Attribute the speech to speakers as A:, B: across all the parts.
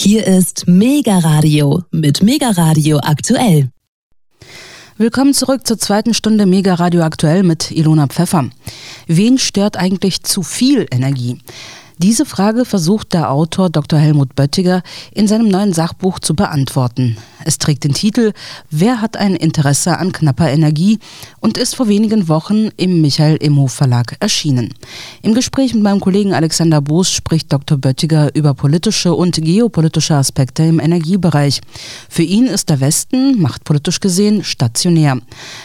A: Hier ist Mega Radio mit Mega Radio aktuell.
B: Willkommen zurück zur zweiten Stunde Mega Radio aktuell mit Ilona Pfeffer. Wen stört eigentlich zu viel Energie? Diese Frage versucht der Autor Dr. Helmut Böttiger in seinem neuen Sachbuch zu beantworten. Es trägt den Titel Wer hat ein Interesse an knapper Energie und ist vor wenigen Wochen im Michael Immo Verlag erschienen. Im Gespräch mit meinem Kollegen Alexander Boos spricht Dr. Böttiger über politische und geopolitische Aspekte im Energiebereich. Für ihn ist der Westen, machtpolitisch gesehen, stationär.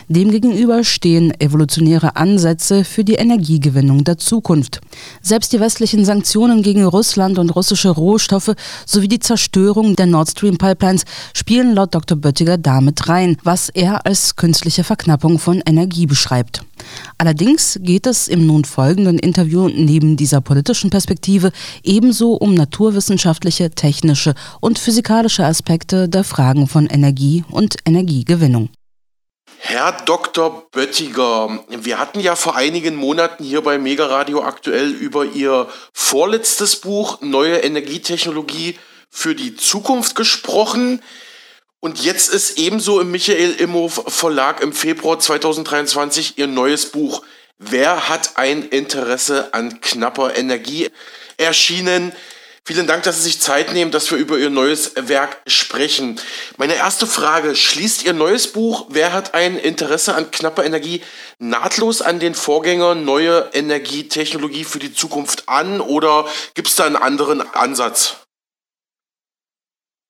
B: Demgegenüber stehen evolutionäre Ansätze für die Energiegewinnung der Zukunft. Selbst die westlichen Sanktionen gegen Russland und russische Rohstoffe sowie die Zerstörung der Nord Stream Pipelines spielen spielen laut Dr. Böttiger damit rein, was er als künstliche Verknappung von Energie beschreibt. Allerdings geht es im nun folgenden Interview neben dieser politischen Perspektive ebenso um naturwissenschaftliche, technische und physikalische Aspekte der Fragen von Energie und Energiegewinnung.
C: Herr Dr. Böttiger, wir hatten ja vor einigen Monaten hier bei Mega Radio aktuell über Ihr vorletztes Buch Neue Energietechnologie für die Zukunft gesprochen. Und jetzt ist ebenso im Michael Immo Verlag im Februar 2023 ihr neues Buch Wer hat ein Interesse an knapper Energie erschienen. Vielen Dank, dass Sie sich Zeit nehmen, dass wir über Ihr neues Werk sprechen. Meine erste Frage, schließt Ihr neues Buch Wer hat ein Interesse an knapper Energie nahtlos an den Vorgänger Neue Energietechnologie für die Zukunft an oder gibt es da einen anderen Ansatz?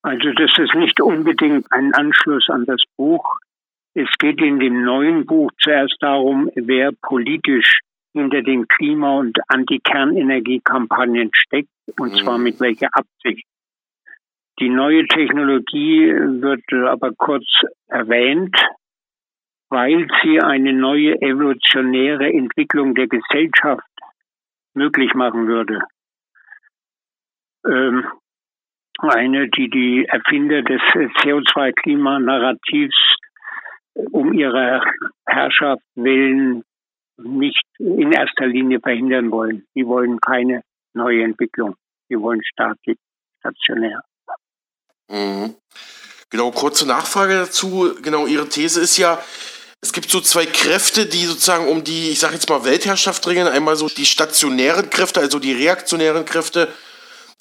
D: Also das ist nicht unbedingt ein Anschluss an das Buch. Es geht in dem neuen Buch zuerst darum, wer politisch hinter den Klima- und Anti-Kernenergiekampagnen steckt, und mhm. zwar mit welcher Absicht. Die neue Technologie wird aber kurz erwähnt, weil sie eine neue evolutionäre Entwicklung der Gesellschaft möglich machen würde. Ähm, eine, die die Erfinder des CO2-Klimanarrativs um ihre Herrschaft willen nicht in erster Linie verhindern wollen. Die wollen keine neue Entwicklung. Die wollen staatlich, stationär.
C: Mhm. Genau, kurze Nachfrage dazu. Genau, Ihre These ist ja, es gibt so zwei Kräfte, die sozusagen um die, ich sage jetzt mal, Weltherrschaft ringen. Einmal so die stationären Kräfte, also die reaktionären Kräfte,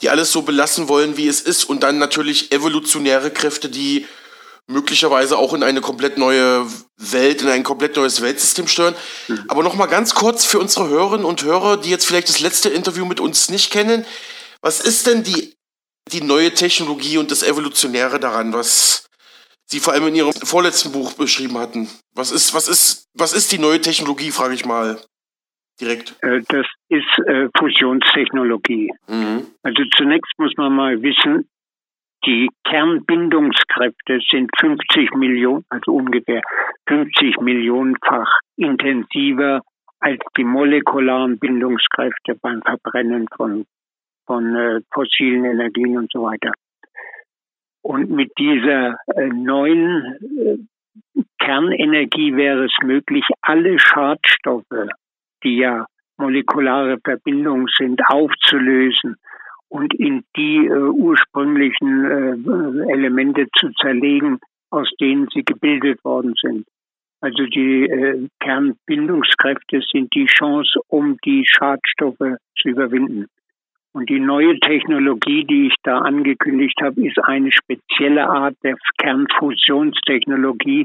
C: die alles so belassen wollen, wie es ist, und dann natürlich evolutionäre Kräfte, die möglicherweise auch in eine komplett neue Welt, in ein komplett neues Weltsystem steuern. Mhm. Aber noch mal ganz kurz für unsere Hörerinnen und Hörer, die jetzt vielleicht das letzte Interview mit uns nicht kennen, was ist denn die, die neue Technologie und das Evolutionäre daran, was Sie vor allem in Ihrem vorletzten Buch beschrieben hatten? Was ist, was ist, was ist die neue Technologie, frage ich mal direkt?
D: Äh, das ist äh, Fusionstechnologie. Mhm. Also zunächst muss man mal wissen, die Kernbindungskräfte sind 50 Millionen, also ungefähr 50 Millionenfach intensiver als die molekularen Bindungskräfte beim Verbrennen von, von äh, fossilen Energien und so weiter. Und mit dieser äh, neuen äh, Kernenergie wäre es möglich, alle Schadstoffe, die ja molekulare Verbindungen sind, aufzulösen und in die äh, ursprünglichen äh, Elemente zu zerlegen, aus denen sie gebildet worden sind. Also die äh, Kernbindungskräfte sind die Chance, um die Schadstoffe zu überwinden. Und die neue Technologie, die ich da angekündigt habe, ist eine spezielle Art der Kernfusionstechnologie,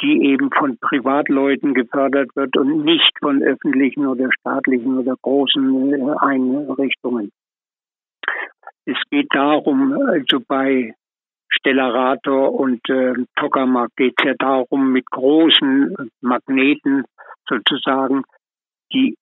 D: die eben von Privatleuten gefördert wird und nicht von öffentlichen oder staatlichen oder großen äh, Einrichtungen. Es geht darum, also bei Stellarator und äh, Tokamak geht es ja darum, mit großen Magneten sozusagen die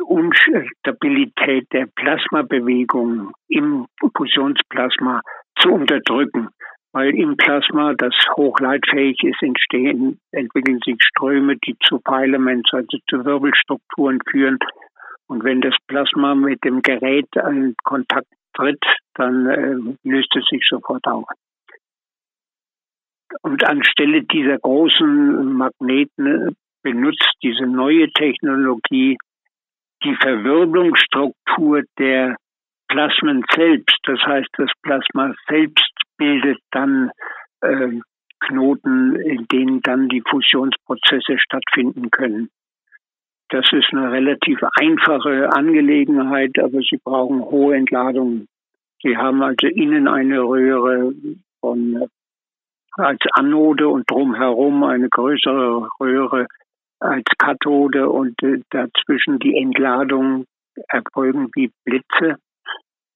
D: Unstabilität der Plasmabewegung im Fusionsplasma zu unterdrücken weil im Plasma, das hochleitfähig ist, entstehen, entwickeln sich Ströme, die zu Filaments, also zu Wirbelstrukturen führen. Und wenn das Plasma mit dem Gerät in Kontakt tritt, dann äh, löst es sich sofort auf. Und anstelle dieser großen Magneten benutzt diese neue Technologie die Verwirbelungsstruktur der Plasmen selbst. Das heißt, das Plasma selbst bildet dann äh, Knoten, in denen dann die Fusionsprozesse stattfinden können. Das ist eine relativ einfache Angelegenheit, aber sie brauchen hohe Entladungen. Sie haben also innen eine Röhre von als Anode und drumherum eine größere Röhre als Kathode und äh, dazwischen die Entladung erfolgen wie Blitze.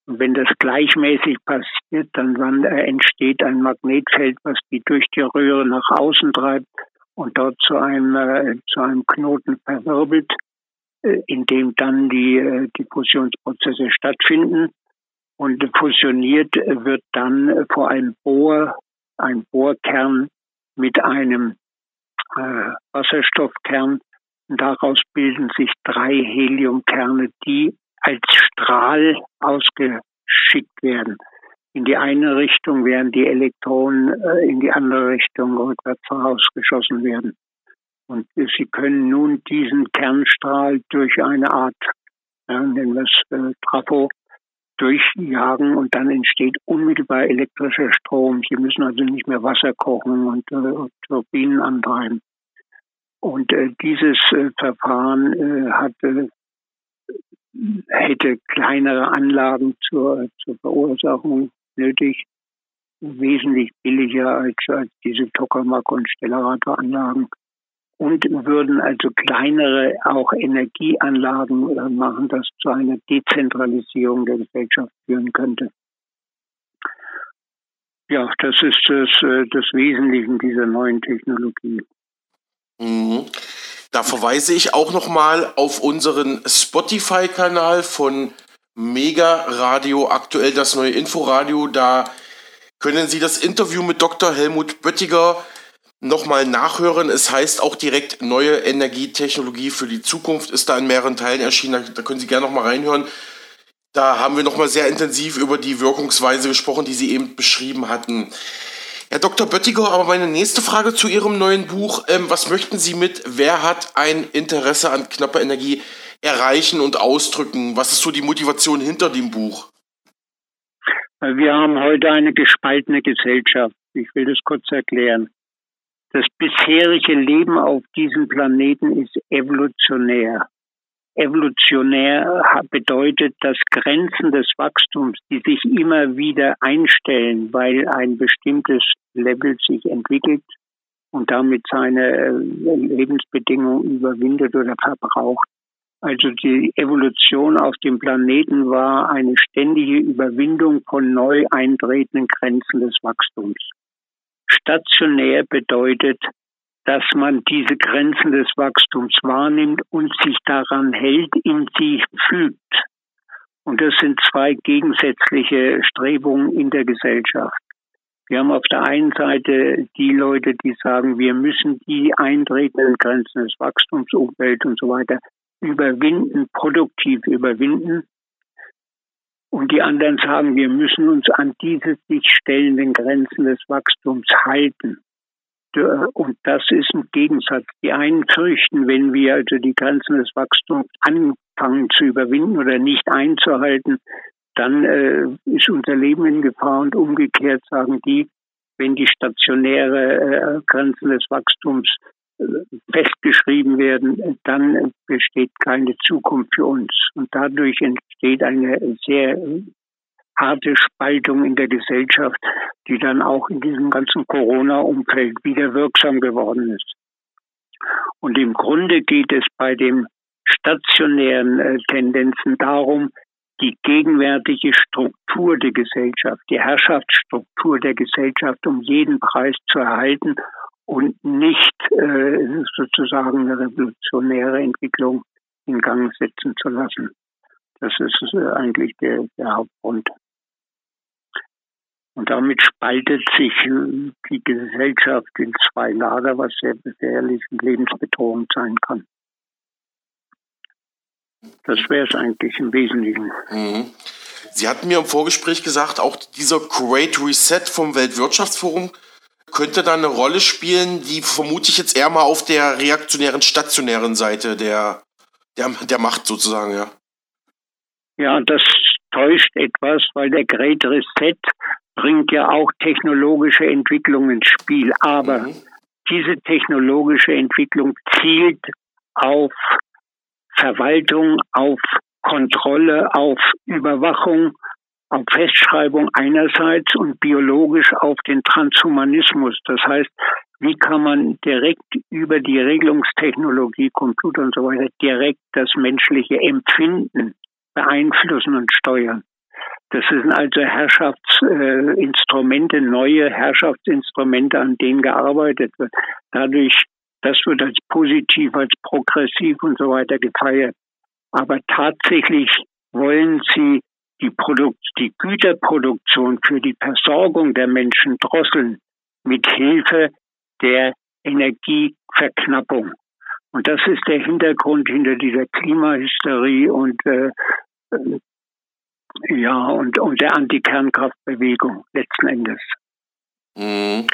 D: Und wenn das gleichmäßig passiert, dann, äh, entsteht ein Magnetfeld, was die durch die Röhre nach außen treibt und dort zu einem, äh, zu einem Knoten verwirbelt, äh, in dem dann die, äh, die Fusionsprozesse stattfinden. Und fusioniert wird dann vor allem Bohr, ein Bohrkern mit einem äh, Wasserstoffkern. Und daraus bilden sich drei Heliumkerne, die als Strahl ausgeschickt werden. In die eine Richtung werden die Elektronen, äh, in die andere Richtung rückwärts vorausgeschossen werden. Und sie können nun diesen Kernstrahl durch eine Art, ja, nennen wir es äh, Trafo, durchjagen und dann entsteht unmittelbar elektrischer Strom. Sie müssen also nicht mehr Wasser kochen und äh, Turbinen antreiben. Und äh, dieses äh, Verfahren äh, hatte, hätte kleinere Anlagen zur, zur Verursachung nötig, wesentlich billiger als, als diese Tokamak- und Stellarator-Anlagen und würden also kleinere auch Energieanlagen äh, machen, das zu einer Dezentralisierung der Gesellschaft führen könnte. Ja, das ist das, äh, das Wesentliche dieser neuen Technologie.
C: Mhm. Da verweise ich auch nochmal auf unseren Spotify-Kanal von Mega Radio, aktuell das neue Inforadio. Da können Sie das Interview mit Dr. Helmut Böttiger nochmal nachhören. Es heißt auch direkt neue Energietechnologie für die Zukunft, ist da in mehreren Teilen erschienen. Da, können Sie gerne nochmal reinhören. Da haben wir nochmal sehr intensiv über die Wirkungsweise gesprochen, die Sie eben beschrieben hatten. Herr Dr. Böttiger, aber meine nächste Frage zu Ihrem neuen Buch. Ähm, was möchten Sie mit Wer hat ein Interesse an knapper Energie erreichen und ausdrücken? Was ist so die Motivation hinter dem Buch?
D: Wir haben heute eine gespaltene Gesellschaft. Ich will das kurz erklären. Das bisherige Leben auf diesem Planeten ist evolutionär. Evolutionär bedeutet, dass Grenzen des Wachstums, die sich immer wieder einstellen, weil ein bestimmtes Level sich entwickelt und damit seine äh, Lebensbedingungen überwindet oder verbraucht. Also die Evolution auf dem Planeten war eine ständige Überwindung von neu eintretenden Grenzen des Wachstums. Stationär bedeutet, dass man diese Grenzen des Wachstums wahrnimmt und sich daran hält, in sie fügt. Und das sind zwei gegensätzliche Strebungen in der Gesellschaft. Wir haben auf der einen Seite die Leute, die sagen, wir müssen die eintretenden Grenzen des Wachstums, Umwelt und so weiter überwinden, produktiv überwinden. Und die anderen sagen, wir müssen uns an diese sich stellenden Grenzen des Wachstums halten. Und das ist ein Gegensatz. Die einen fürchten, wenn wir also die Grenzen des Wachstums anfangen zu überwinden oder nicht einzuhalten, dann äh, ist unser Leben in Gefahr und umgekehrt sagen die, wenn die stationäre äh, Grenzen des Wachstums festgeschrieben werden, dann besteht keine Zukunft für uns. Und dadurch entsteht eine sehr harte Spaltung in der Gesellschaft, die dann auch in diesem ganzen Corona-Umfeld wieder wirksam geworden ist. Und im Grunde geht es bei den stationären äh, Tendenzen darum, die gegenwärtige Struktur der Gesellschaft, die Herrschaftsstruktur der Gesellschaft um jeden Preis zu erhalten und nicht äh, sozusagen eine revolutionäre Entwicklung in Gang setzen zu lassen. Das ist äh, eigentlich der, der Hauptgrund. Und damit spaltet sich äh, die Gesellschaft in zwei Lager, was sehr gefährlich und lebensbedrohend sein kann. Das wäre es eigentlich im Wesentlichen.
C: Mhm. Sie hatten mir im Vorgespräch gesagt, auch dieser Great Reset vom Weltwirtschaftsforum könnte da eine Rolle spielen, die vermute ich jetzt eher mal auf der reaktionären, stationären Seite der, der, der Macht sozusagen, ja.
D: Ja, das täuscht etwas, weil der Great Reset bringt ja auch technologische Entwicklung ins Spiel. Aber mhm. diese technologische Entwicklung zielt auf Verwaltung, auf Kontrolle, auf Überwachung, auf Festschreibung einerseits und biologisch auf den Transhumanismus. Das heißt, wie kann man direkt über die Regelungstechnologie, Computer und so weiter, direkt das menschliche Empfinden beeinflussen und steuern. Das sind also Herrschaftsinstrumente, neue Herrschaftsinstrumente, an denen gearbeitet wird. Dadurch, das wird als positiv, als progressiv und so weiter gefeiert. Aber tatsächlich wollen sie die, Produkt, die Güterproduktion für die Versorgung der Menschen drosseln mit Hilfe der Energieverknappung. Und das ist der Hintergrund hinter dieser Klimahysterie und äh, ja und, und der Anti-Kernkraftbewegung letzten Endes.
C: Mhm.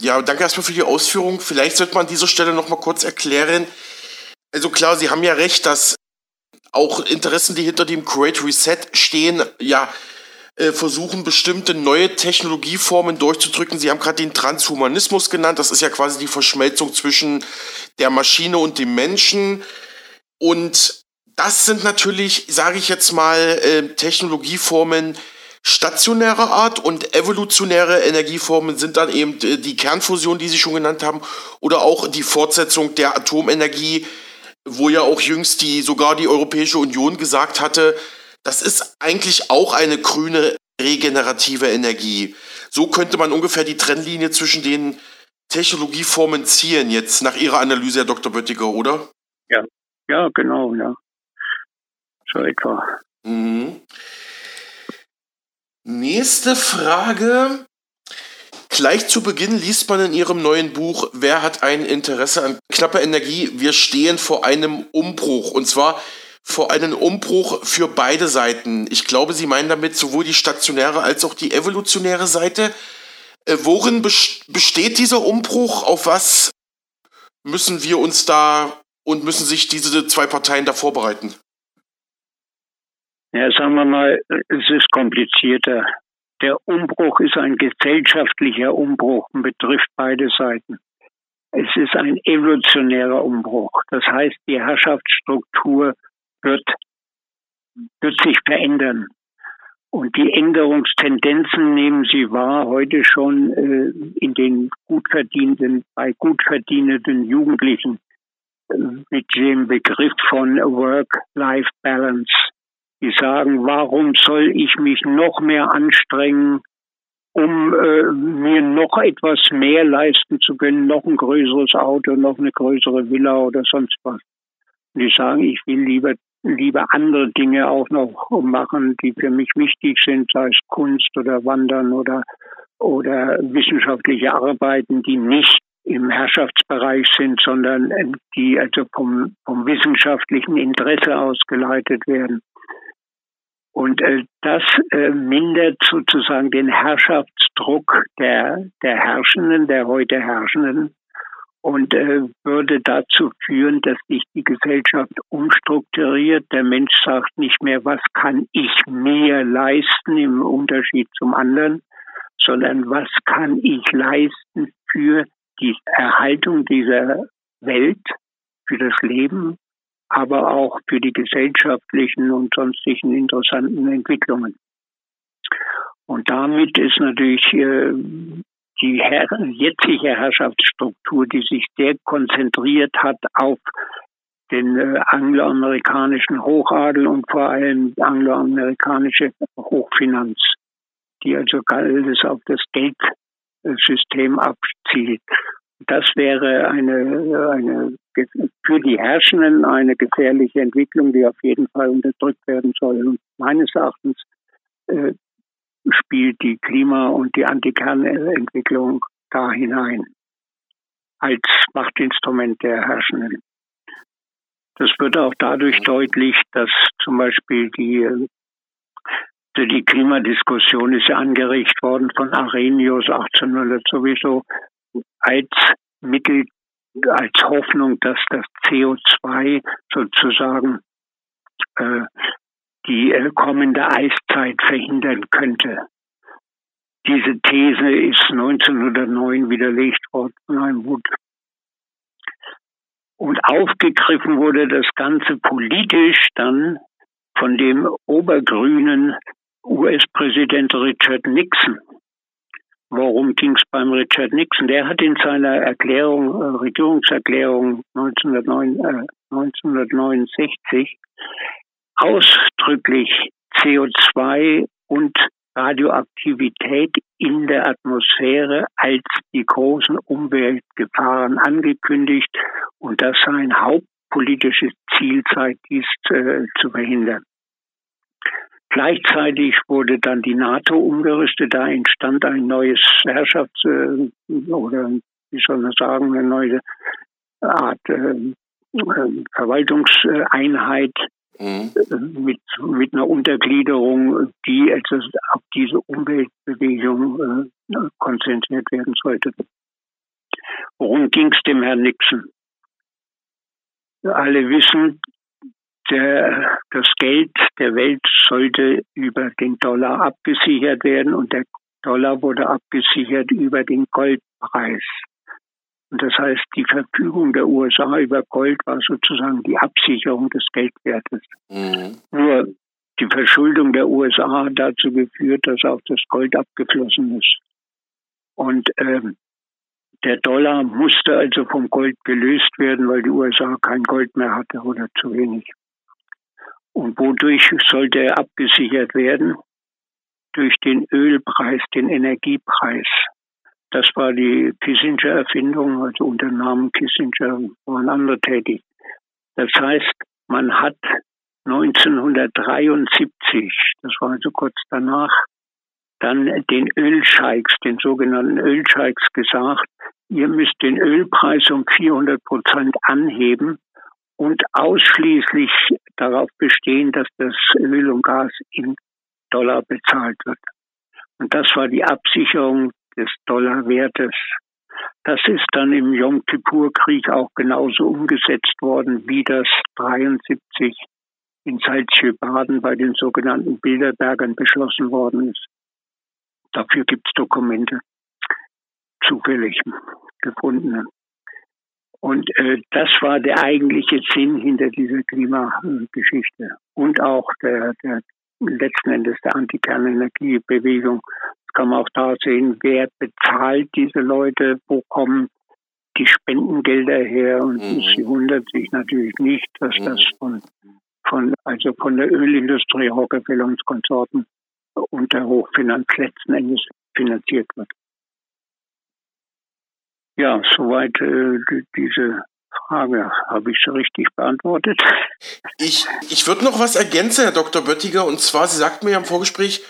C: Ja, danke erstmal für die Ausführung. Vielleicht sollte man an dieser Stelle noch mal kurz erklären. Also klar, Sie haben ja recht, dass auch Interessen, die hinter dem Great Reset stehen, ja, äh, versuchen, bestimmte neue Technologieformen durchzudrücken. Sie haben gerade den Transhumanismus genannt. Das ist ja quasi die Verschmelzung zwischen der Maschine und dem Menschen. Und das sind natürlich, sage ich jetzt mal, äh, Technologieformen stationärer Art und evolutionäre Energieformen sind dann eben die Kernfusion, die Sie schon genannt haben, oder auch die Fortsetzung der Atomenergie, wo ja auch jüngst die sogar die Europäische Union gesagt hatte, das ist eigentlich auch eine grüne regenerative Energie. So könnte man ungefähr die Trennlinie zwischen den Technologieformen ziehen, jetzt nach Ihrer Analyse, Herr Dr. Böttiger, oder?
D: Ja, ja, genau, ja. So etwa. Mhm.
C: Nächste Frage. Gleich zu Beginn liest man in Ihrem neuen Buch, wer hat ein Interesse an knapper Energie? Wir stehen vor einem Umbruch. Und zwar vor einem Umbruch für beide Seiten. Ich glaube, Sie meinen damit sowohl die stationäre als auch die evolutionäre Seite. Äh, worin besteht dieser Umbruch? Auf was müssen wir uns da und müssen sich diese zwei Parteien da vorbereiten?
D: Ja, sagen wir mal, es ist komplizierter. Der Umbruch ist ein gesellschaftlicher Umbruch und betrifft beide Seiten. Es ist ein evolutionärer Umbruch. Das heißt, die Herrschaftsstruktur wird, wird sich verändern. Und die Änderungstendenzen nehmen Sie wahr heute schon äh, in den gut verdienenden, bei gut verdienenden Jugendlichen äh, mit dem Begriff von Work-Life-Balance. Die sagen, warum soll ich mich noch mehr anstrengen, um äh, mir noch etwas mehr leisten zu können, noch ein größeres Auto, noch eine größere Villa oder sonst was. Und die sagen, ich will lieber lieber andere Dinge auch noch machen, die für mich wichtig sind, sei es Kunst oder Wandern oder, oder wissenschaftliche Arbeiten, die nicht im Herrschaftsbereich sind, sondern die also vom, vom wissenschaftlichen Interesse ausgeleitet werden. Und äh, das äh, mindert sozusagen den Herrschaftsdruck der, der Herrschenden, der heute Herrschenden, und äh, würde dazu führen, dass sich die Gesellschaft umstrukturiert. Der Mensch sagt nicht mehr, was kann ich mehr leisten im Unterschied zum anderen, sondern was kann ich leisten für die Erhaltung dieser Welt, für das Leben, aber auch für die gesellschaftlichen und sonstigen interessanten Entwicklungen. Und damit ist natürlich äh, die Her jetzige Herrschaftsstruktur, die sich sehr konzentriert hat auf den äh, angloamerikanischen Hochadel und vor allem angloamerikanische Hochfinanz, die also alles auf das Geldsystem abzielt. Das wäre eine, eine für die Herrschenden eine gefährliche Entwicklung, die auf jeden Fall unterdrückt werden soll. Und meines Erachtens äh, spielt die Klima- und die Antikernentwicklung da hinein als Machtinstrument der Herrschenden. Das wird auch dadurch deutlich, dass zum Beispiel die, die Klimadiskussion ist ja angeregt worden von Arrhenius 1800 sowieso als Mittel, als Hoffnung, dass das CO2 sozusagen äh, die äh, kommende Eiszeit verhindern könnte. Diese These ist 1909 widerlegt worden von einem Wood. Und aufgegriffen wurde das Ganze politisch dann von dem obergrünen US-Präsident Richard Nixon. Worum ging es beim Richard Nixon? Der hat in seiner Erklärung, äh, Regierungserklärung 1909, äh, 1969 ausdrücklich CO2 und Radioaktivität in der Atmosphäre als die großen Umweltgefahren angekündigt und das sein hauptpolitisches Ziel sei, dies äh, zu verhindern. Gleichzeitig wurde dann die NATO umgerüstet, da entstand ein neues Herrschafts- äh, oder wie soll man sagen, eine neue Art äh, äh Verwaltungseinheit mhm. mit, mit einer Untergliederung, die also auf diese Umweltbewegung äh, konzentriert werden sollte. Worum ging es dem Herrn Nixon? Alle wissen, der, das Geld der Welt sollte über den Dollar abgesichert werden und der Dollar wurde abgesichert über den Goldpreis. Und das heißt, die Verfügung der USA über Gold war sozusagen die Absicherung des Geldwertes. Mhm. Nur die Verschuldung der USA hat dazu geführt, dass auch das Gold abgeflossen ist. Und ähm, der Dollar musste also vom Gold gelöst werden, weil die USA kein Gold mehr hatte oder zu wenig. Und wodurch sollte er abgesichert werden? Durch den Ölpreis, den Energiepreis. Das war die Kissinger-Erfindung, also unter Namen Kissinger waren andere tätig. Das heißt, man hat 1973, das war also kurz danach, dann den Ölscheiks, den sogenannten Ölscheiks gesagt, ihr müsst den Ölpreis um 400 Prozent anheben und ausschließlich darauf bestehen, dass das Öl und Gas in Dollar bezahlt wird. Und das war die Absicherung des Dollarwertes. Das ist dann im Yom Kippur-Krieg auch genauso umgesetzt worden, wie das 73 in Salzschö-Baden bei den sogenannten Bilderbergern beschlossen worden ist. Dafür gibt es Dokumente, zufällig gefundene. Und äh, das war der eigentliche Sinn hinter dieser Klimageschichte und auch der, der letzten Endes der Antikernenergiebewegung kann man auch da sehen, wer bezahlt diese Leute, wo kommen die Spendengelder her und mhm. sie wundert sich natürlich nicht, dass mhm. das von, von, also von der Ölindustrie Rockefeller und Konsorten unter Hochfinanz letzten Endes finanziert wird. Ja, soweit äh, diese Frage. Habe ich sie richtig beantwortet?
C: Ich, ich würde noch was ergänzen, Herr Dr. Böttiger, und zwar, Sie sagten mir ja im Vorgespräch,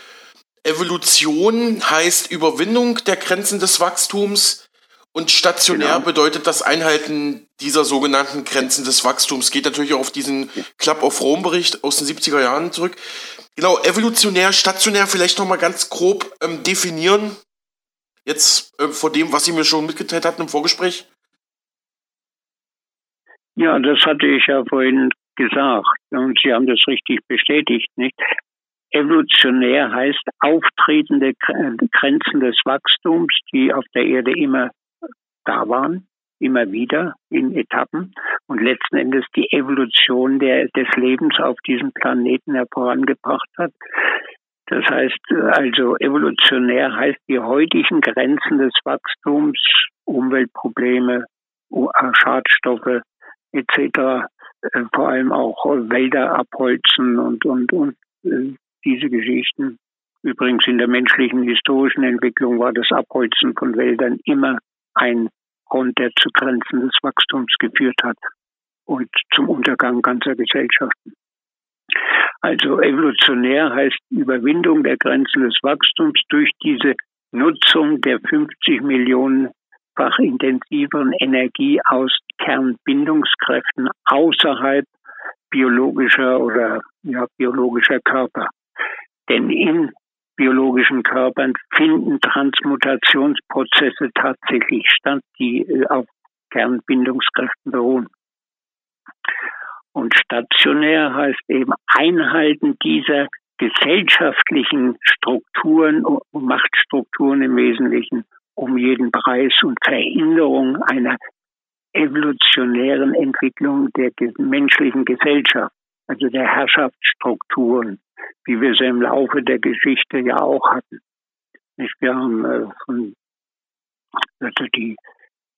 C: Evolution heißt Überwindung der Grenzen des Wachstums und stationär genau. bedeutet das Einhalten dieser sogenannten Grenzen des Wachstums. Geht natürlich auch auf diesen Club of Rome Bericht aus den 70er Jahren zurück. Genau, evolutionär, stationär vielleicht nochmal ganz grob ähm, definieren. Jetzt äh, vor dem, was Sie mir schon mitgeteilt hatten im Vorgespräch.
D: Ja, das hatte ich ja vorhin gesagt und Sie haben das richtig bestätigt, nicht? Evolutionär heißt auftretende Grenzen des Wachstums, die auf der Erde immer da waren, immer wieder in Etappen und letzten Endes die Evolution der, des Lebens auf diesem Planeten hervorangebracht hat. Das heißt also, evolutionär heißt die heutigen Grenzen des Wachstums, Umweltprobleme, Schadstoffe etc., äh, vor allem auch Wälder abholzen und, und, und äh, diese Geschichten. Übrigens in der menschlichen historischen Entwicklung war das Abholzen von Wäldern immer ein Grund, der zu Grenzen des Wachstums geführt hat und zum Untergang ganzer Gesellschaften. Also evolutionär heißt Überwindung der Grenzen des Wachstums durch diese Nutzung der 50 Millionenfach intensiveren Energie aus Kernbindungskräften außerhalb biologischer oder ja, biologischer Körper. Denn in biologischen Körpern finden Transmutationsprozesse tatsächlich statt, die äh, auf Kernbindungskräften beruhen. Und stationär heißt eben Einhalten dieser gesellschaftlichen Strukturen und Machtstrukturen im Wesentlichen um jeden Preis und Verhinderung einer evolutionären Entwicklung der menschlichen Gesellschaft, also der Herrschaftsstrukturen, wie wir sie im Laufe der Geschichte ja auch hatten. Wir haben äh, von also die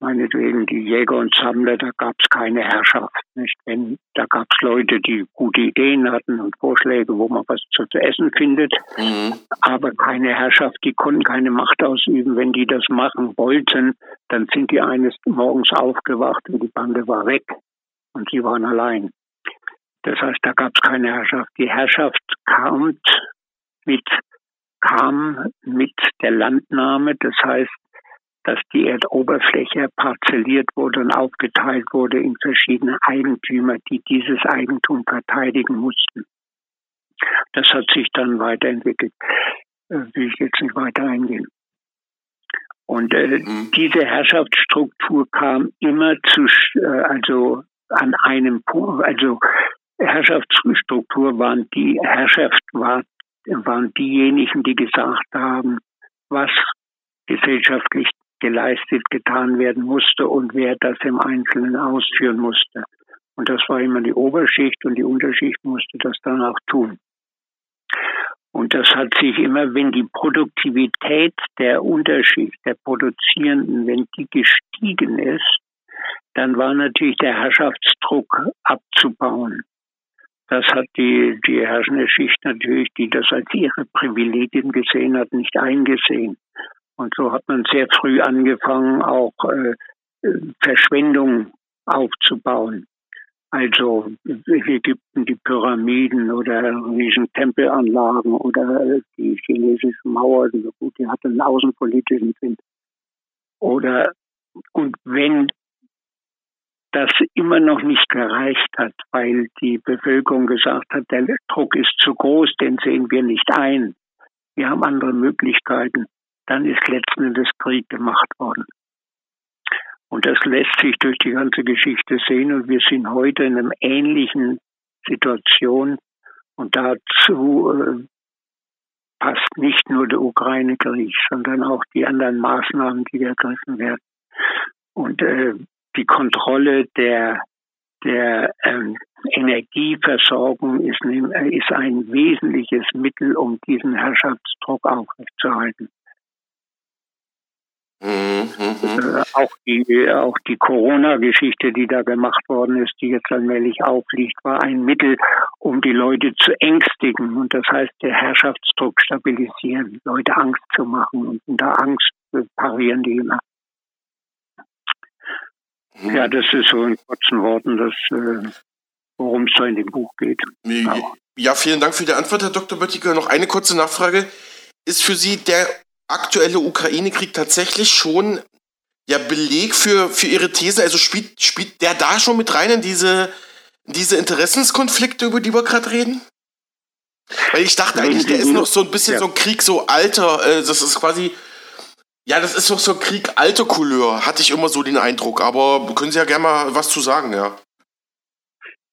D: meinetwegen die Jäger und Sammler, da gab es keine Herrschaft. Nicht? Wenn, da gab es Leute, die gute Ideen hatten und Vorschläge, wo man was zu, essen findet, mhm. aber keine Herrschaft, die konnten keine Macht ausüben. Wenn die das machen wollten, dann sind die eines Morgens aufgewacht und die Bande war weg und sie waren allein. Das heißt, da gab es keine Herrschaft. Die Herrschaft kam mit, kam mit der Landnahme, das heißt, dass die Erdoberfläche parzelliert wurde und aufgeteilt wurde in verschiedene Eigentümer, die dieses Eigentum verteidigen mussten. Das hat sich dann weiterentwickelt. Äh, will ich jetzt nicht weiter eingehen. Und äh, mhm. diese Herrschaftsstruktur kam immer zu, äh, also an einem Punkt, also Herrschaftsstruktur waren die Herrschaft war, waren diejenigen, die gesagt haben, was gesellschaftlich geleistet, getan werden musste und wer das im Einzelnen ausführen musste. Und das war immer die Oberschicht und die Unterschicht musste das dann auch tun. Und das hat sich immer, wenn die Produktivität der Unterschicht, der Produzierenden, wenn die gestiegen ist, dann war natürlich der Herrschaftsdruck abzubauen. Das hat die, die herrschende Schicht natürlich, die das als ihre Privilegien gesehen hat, nicht eingesehen. Und so hat man sehr früh angefangen, auch äh, Verschwendung aufzubauen. Also Ägypten, die Pyramiden oder riesen Tempelanlagen oder die chinesische Mauer, die, gut, die hatte einen außenpolitischen Sinn. Oder, und wenn das immer noch nicht gereicht hat, weil die Bevölkerung gesagt hat, der Druck ist zu groß, den sehen wir nicht ein. Wir haben andere Möglichkeiten dann ist letzten Endes Krieg gemacht worden. Und das lässt sich durch die ganze Geschichte sehen und wir sind heute in einer ähnlichen Situation und dazu äh, passt nicht nur der Ukraine-Krieg, sondern auch die anderen Maßnahmen, die ergriffen werden. Und äh, die Kontrolle der, der ähm, Energieversorgung ist, ist ein wesentliches Mittel, um diesen Herrschaftsdruck aufrechtzuerhalten. Mhm, mhm. auch die, auch die Corona-Geschichte, die da gemacht worden ist, die jetzt allmählich aufliegt, war ein Mittel, um die Leute zu ängstigen. Und das heißt, der Herrschaftsdruck stabilisieren, Leute Angst zu machen. Und unter Angst parieren die immer. Mhm. Ja, das ist so in kurzen Worten, das, äh, worum es da in dem Buch geht.
C: Ja, vielen Dank für die Antwort, Herr Dr. Böttiger. Noch eine kurze Nachfrage. Ist für Sie der aktuelle Ukraine-Krieg tatsächlich schon ja Beleg für, für ihre These? Also spielt, spielt der da schon mit rein in diese, diese Interessenskonflikte, über die wir gerade reden? Weil ich dachte eigentlich, der ist noch so ein bisschen ja. so ein Krieg, so alter, äh, das ist quasi, ja, das ist doch so ein Krieg alter Couleur, hatte ich immer so den Eindruck. Aber können Sie ja gerne mal was zu sagen, ja.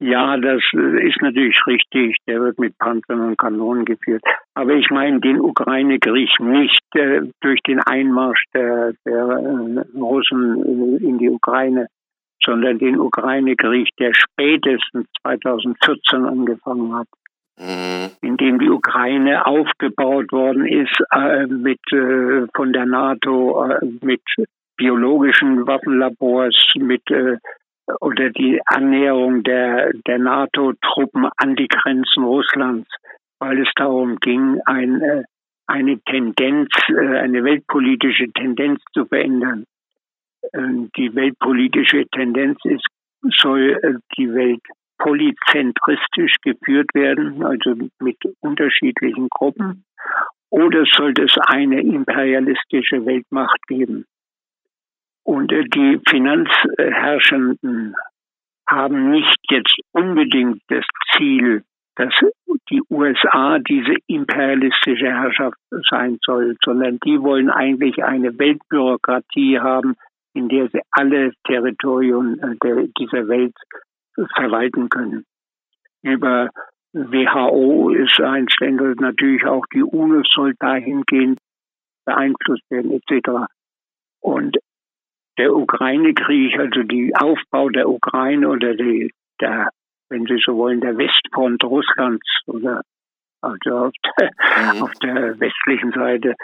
D: Ja, das ist natürlich richtig. Der wird mit Panzern und Kanonen geführt. Aber ich meine den Ukraine-Krieg nicht äh, durch den Einmarsch der, der äh, Russen äh, in die Ukraine, sondern den Ukraine-Krieg, der spätestens 2014 angefangen hat. Mhm. in dem die Ukraine aufgebaut worden ist äh, mit äh, von der NATO äh, mit biologischen Waffenlabors mit oder die Annäherung der, der NATO-Truppen an die Grenzen Russlands, weil es darum ging, ein, eine Tendenz, äh, eine weltpolitische Tendenz zu verändern. Ähm, die weltpolitische Tendenz ist, soll äh, die Welt polyzentristisch geführt werden, also mit unterschiedlichen Gruppen, oder soll es eine imperialistische Weltmacht geben? Und äh, die Finanzherrschenden haben nicht jetzt unbedingt das Ziel, dass die USA diese imperialistische Herrschaft sein soll, sondern die wollen eigentlich eine Weltbürokratie haben, in der sie alle Territorien äh, dieser Welt verwalten können. über WHO ist ein Stängel, natürlich auch die UNO soll dahingehend beeinflusst werden, etc. Und der Ukraine-Krieg, also die Aufbau der Ukraine oder die, der, wenn Sie so wollen, der Westfront Russlands oder also auf der, mhm. auf der westlichen Seite,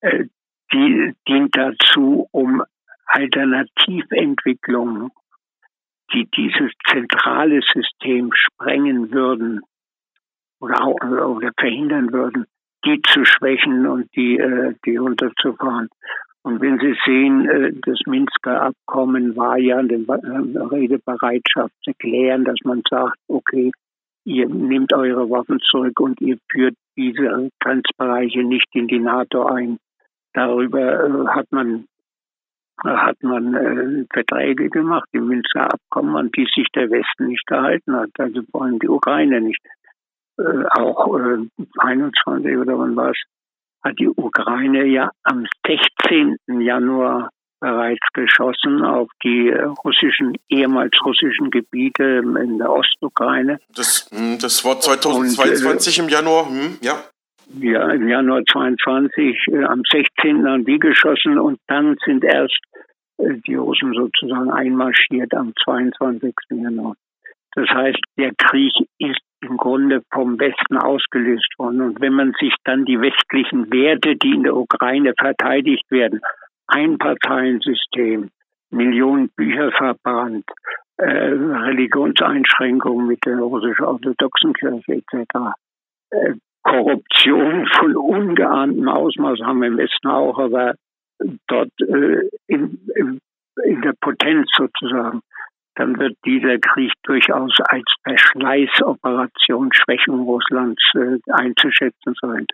D: äh, die dient dazu, um Alternativentwicklungen, die dieses zentrale System sprengen würden oder, auch, oder verhindern würden, die zu schwächen und die, äh, die runterzufahren. Und wenn Sie sehen, äh, das Minsker Abkommen war ja eine äh, Redebereitschaft zu klären, dass man sagt, okay, ihr nehmt eure Waffen zurück und ihr führt diese Grenzbereiche nicht in die NATO ein. Darüber äh, hat man hat man Verträge gemacht im Minsker Abkommen, an die sich der Westen nicht gehalten hat, also vor allem die Ukraine nicht. Äh, auch äh, 21 oder wann war es, hat die Ukraine ja am 16. Januar bereits geschossen auf die äh, russischen, ehemals russischen Gebiete in der Ostukraine.
C: Das, hm, das war 2022 Und, äh, im Januar, hm, ja.
D: Ja, im Januar 22, äh, am 16. haben die geschossen und dann sind erst äh, die Russen sozusagen einmarschiert am 22. Januar. Das heißt, der Krieg ist im Grunde vom Westen ausgelöst worden. Und wenn man sich dann die westlichen Werte, die in der Ukraine verteidigt werden, Einparteiensystem, Millionen Bücher verbrannt, äh, Religionseinschränkungen mit der russisch-orthodoxen Kirche etc., äh, Korruption von ungeahntem Ausmaß haben wir im Westen auch, aber dort äh, in, in, in der Potenz sozusagen dann wird dieser Krieg durchaus als Verschleißoperation Schwächung Russlands äh, einzuschätzen sein.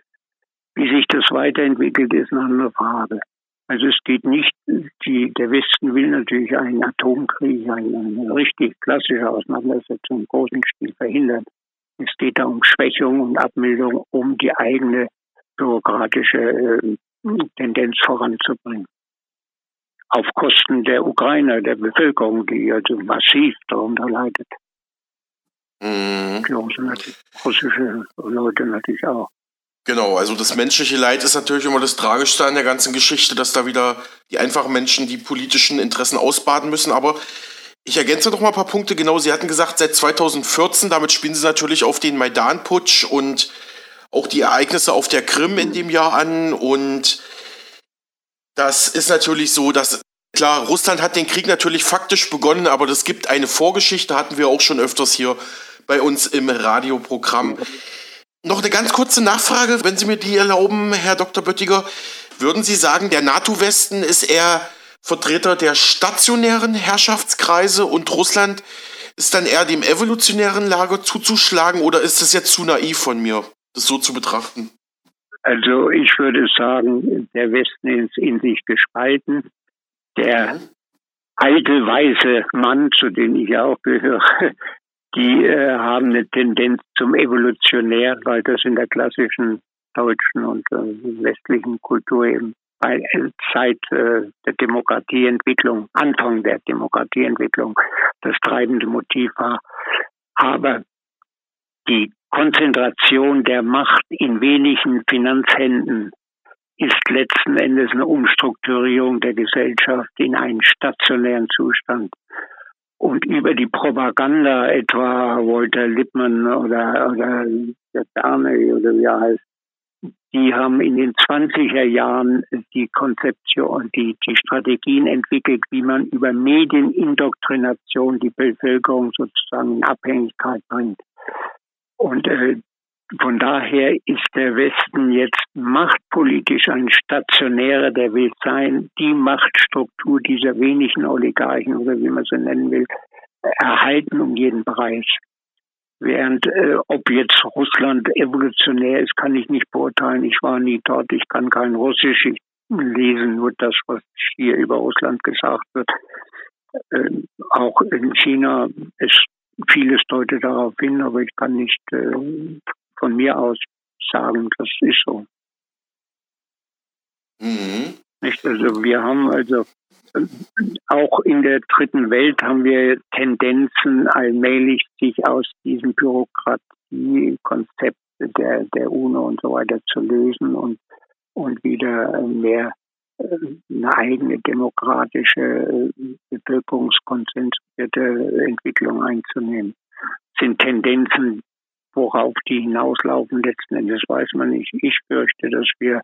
D: Wie sich das weiterentwickelt, ist eine andere Frage. Also es geht nicht, die, der Westen will natürlich einen Atomkrieg, eine, eine richtig klassische Auseinandersetzung im großen Stil verhindern. Es geht da um Schwächung und Abmildung, um die eigene bürokratische äh, Tendenz voranzubringen auf Kosten der Ukrainer, der Bevölkerung, die also massiv darunter leidet. Mhm. Die russische Leute natürlich auch.
C: Genau, also das menschliche Leid ist natürlich immer das Tragischste an der ganzen Geschichte, dass da wieder die einfachen Menschen die politischen Interessen ausbaden müssen. Aber ich ergänze noch mal ein paar Punkte. Genau, Sie hatten gesagt, seit 2014, damit spielen Sie natürlich auf den Maidan-Putsch und auch die Ereignisse auf der Krim in dem Jahr an. Und das ist natürlich so, dass klar, Russland hat den Krieg natürlich faktisch begonnen, aber das gibt eine Vorgeschichte, hatten wir auch schon öfters hier bei uns im Radioprogramm. Noch eine ganz kurze Nachfrage, wenn Sie mir die erlauben, Herr Dr. Böttiger. Würden Sie sagen, der NATO-Westen ist eher Vertreter der stationären Herrschaftskreise und Russland ist dann eher dem evolutionären Lager zuzuschlagen oder ist das jetzt zu naiv von mir, das so zu betrachten?
D: Also ich würde sagen, der Westen ist in sich gespalten. Der alte weiße Mann, zu dem ich auch gehöre, die äh, haben eine Tendenz zum Evolutionär, weil das in der klassischen deutschen und äh, westlichen Kultur eben bei Zeit äh, der Demokratieentwicklung, Anfang der Demokratieentwicklung, das treibende Motiv war. Aber die Konzentration der Macht in wenigen Finanzhänden ist letzten Endes eine Umstrukturierung der Gesellschaft in einen stationären Zustand. Und über die Propaganda etwa Walter Lippmann oder, oder der Barney oder wie er heißt, die haben in den 20er Jahren die Konzeption, die, die Strategien entwickelt, wie man über Medienindoktrination die Bevölkerung sozusagen in Abhängigkeit bringt. Und äh, von daher ist der Westen jetzt machtpolitisch ein Stationärer, der will sein, die Machtstruktur dieser wenigen Oligarchen oder wie man sie nennen will, erhalten um jeden Preis. Während äh, ob jetzt Russland evolutionär ist, kann ich nicht beurteilen. Ich war nie dort, ich kann kein Russisch, ich lese nur das, was hier über Russland gesagt wird. Äh, auch in China ist vieles deutet darauf hin, aber ich kann nicht äh, von mir aus sagen, das ist so. Mhm. Nicht? Also wir haben also auch in der dritten Welt haben wir Tendenzen, allmählich sich aus diesem Bürokratiekonzept der, der UNO und so weiter zu lösen und, und wieder mehr äh, eine eigene demokratische, äh, bevölkerungskonzentrierte Entwicklung einzunehmen. Das sind Tendenzen, worauf die hinauslaufen, letzten Endes weiß man nicht. Ich fürchte, dass wir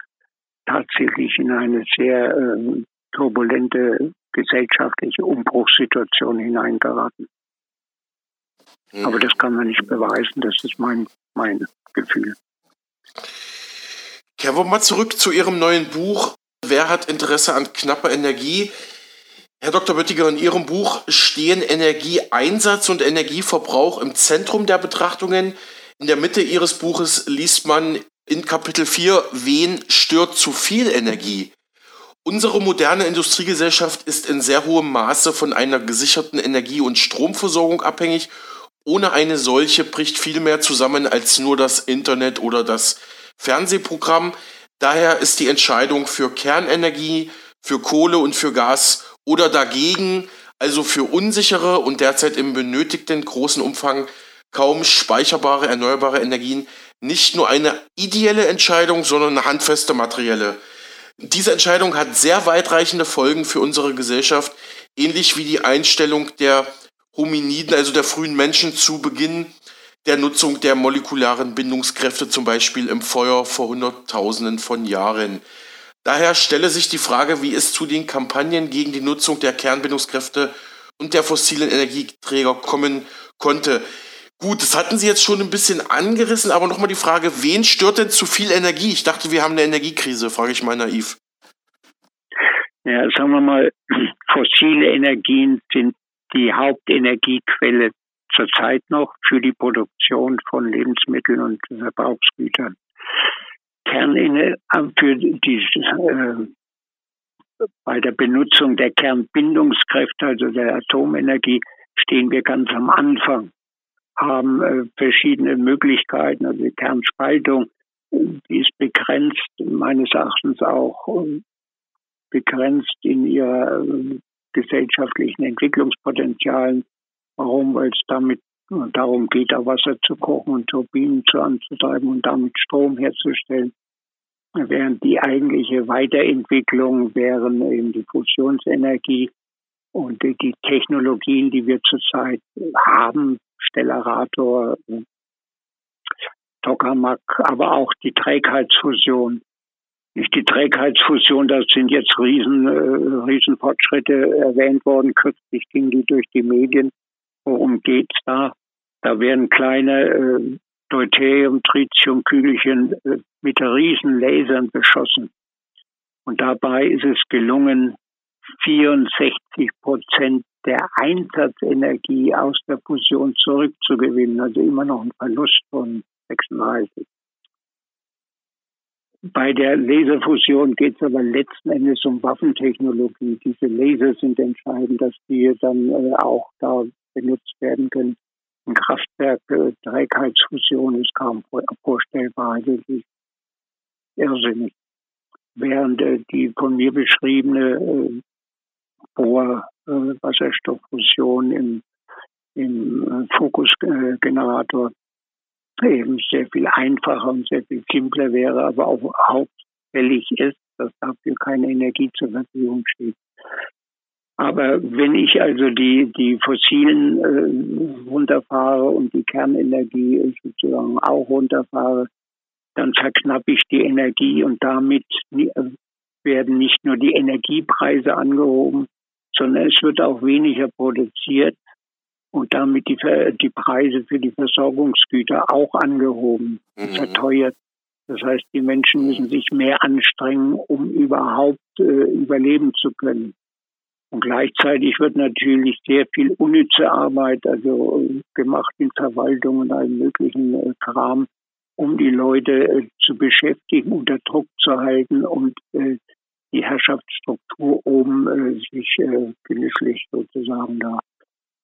D: tatsächlich in eine sehr äh, turbulente gesellschaftliche Umbruchssituation hineingeraten. Mhm. Aber das kann man nicht beweisen, das ist mein, mein Gefühl.
C: Kehren wir mal zurück zu Ihrem neuen Buch. Wer hat Interesse an knapper Energie? Herr Dr. Böttiger, in Ihrem Buch stehen Energieeinsatz und Energieverbrauch im Zentrum der Betrachtungen. In der Mitte Ihres Buches liest man in Kapitel 4, wen stört zu viel Energie? Unsere moderne Industriegesellschaft ist in sehr hohem Maße von einer gesicherten Energie- und Stromversorgung abhängig. Ohne eine solche bricht viel mehr zusammen als nur das Internet oder das Fernsehprogramm. Daher ist die Entscheidung für Kernenergie, für Kohle und für Gas oder dagegen, also für unsichere und derzeit im benötigten großen Umfang kaum speicherbare erneuerbare Energien, nicht nur eine ideelle Entscheidung, sondern eine handfeste materielle. Diese Entscheidung hat sehr weitreichende Folgen für unsere Gesellschaft, ähnlich wie die Einstellung der Hominiden, also der frühen Menschen zu Beginn der Nutzung der molekularen Bindungskräfte, zum Beispiel im Feuer vor Hunderttausenden von Jahren. Daher stelle sich die Frage, wie es zu den Kampagnen gegen die Nutzung der Kernbindungskräfte und der fossilen Energieträger kommen konnte. Gut, das hatten Sie jetzt schon ein bisschen angerissen, aber nochmal die Frage, wen stört denn zu viel Energie? Ich dachte, wir haben eine Energiekrise, frage ich mal naiv.
D: Ja, sagen wir mal, fossile Energien sind die Hauptenergiequelle zurzeit noch für die Produktion von Lebensmitteln und Verbrauchsgütern. Kernenergie äh, für die, äh, bei der Benutzung der Kernbindungskräfte, also der Atomenergie, stehen wir ganz am Anfang haben äh, verschiedene Möglichkeiten. Also die Kernspaltung, die ist begrenzt, meines Erachtens auch äh, begrenzt in ihrer äh, gesellschaftlichen Entwicklungspotenzialen. Warum? Es damit darum geht, da Wasser zu kochen und Turbinen zu anzutreiben und damit Strom herzustellen. Während die eigentliche Weiterentwicklung wären eben die Fusionsenergie und die Technologien, die wir zurzeit haben, Stellarator, Tokamak, aber auch die Trägheitsfusion. Nicht die Trägheitsfusion, da sind jetzt Riesen, äh, Riesenfortschritte erwähnt worden. Kürzlich ging die durch die Medien. Worum geht's da? Da werden kleine äh, Deuterium, Tritium, Kügelchen äh, mit Riesenlasern beschossen. Und dabei ist es gelungen, 64 Prozent der Einsatzenergie aus der Fusion zurückzugewinnen, also immer noch ein Verlust von 36. Bei der Laserfusion geht es aber letzten Endes um Waffentechnologie. Diese Laser sind entscheidend, dass die dann äh, auch da benutzt werden können. Ein Kraftwerk, äh, Trägheitsfusion ist kaum vorstellbar, eigentlich irrsinnig. Während äh, die von mir beschriebene äh, Bohr äh, Wasserstofffusion im, im äh, Fokusgenerator eben sehr viel einfacher und sehr viel simpler wäre, aber auch hauptfällig ist, dass dafür keine Energie zur Verfügung steht. Aber wenn ich also die, die fossilen äh, runterfahre und die Kernenergie sozusagen auch runterfahre, dann verknappe ich die Energie und damit werden nicht nur die Energiepreise angehoben, sondern es wird auch weniger produziert und damit die, die Preise für die Versorgungsgüter auch angehoben, mhm. verteuert. Das heißt, die Menschen müssen sich mehr anstrengen, um überhaupt äh, überleben zu können. Und gleichzeitig wird natürlich sehr viel unnütze Arbeit, also äh, gemacht in Verwaltung und allen möglichen äh, Kram, um die Leute äh, zu beschäftigen, unter Druck zu halten und die Herrschaftsstruktur oben sich genüsslich sozusagen da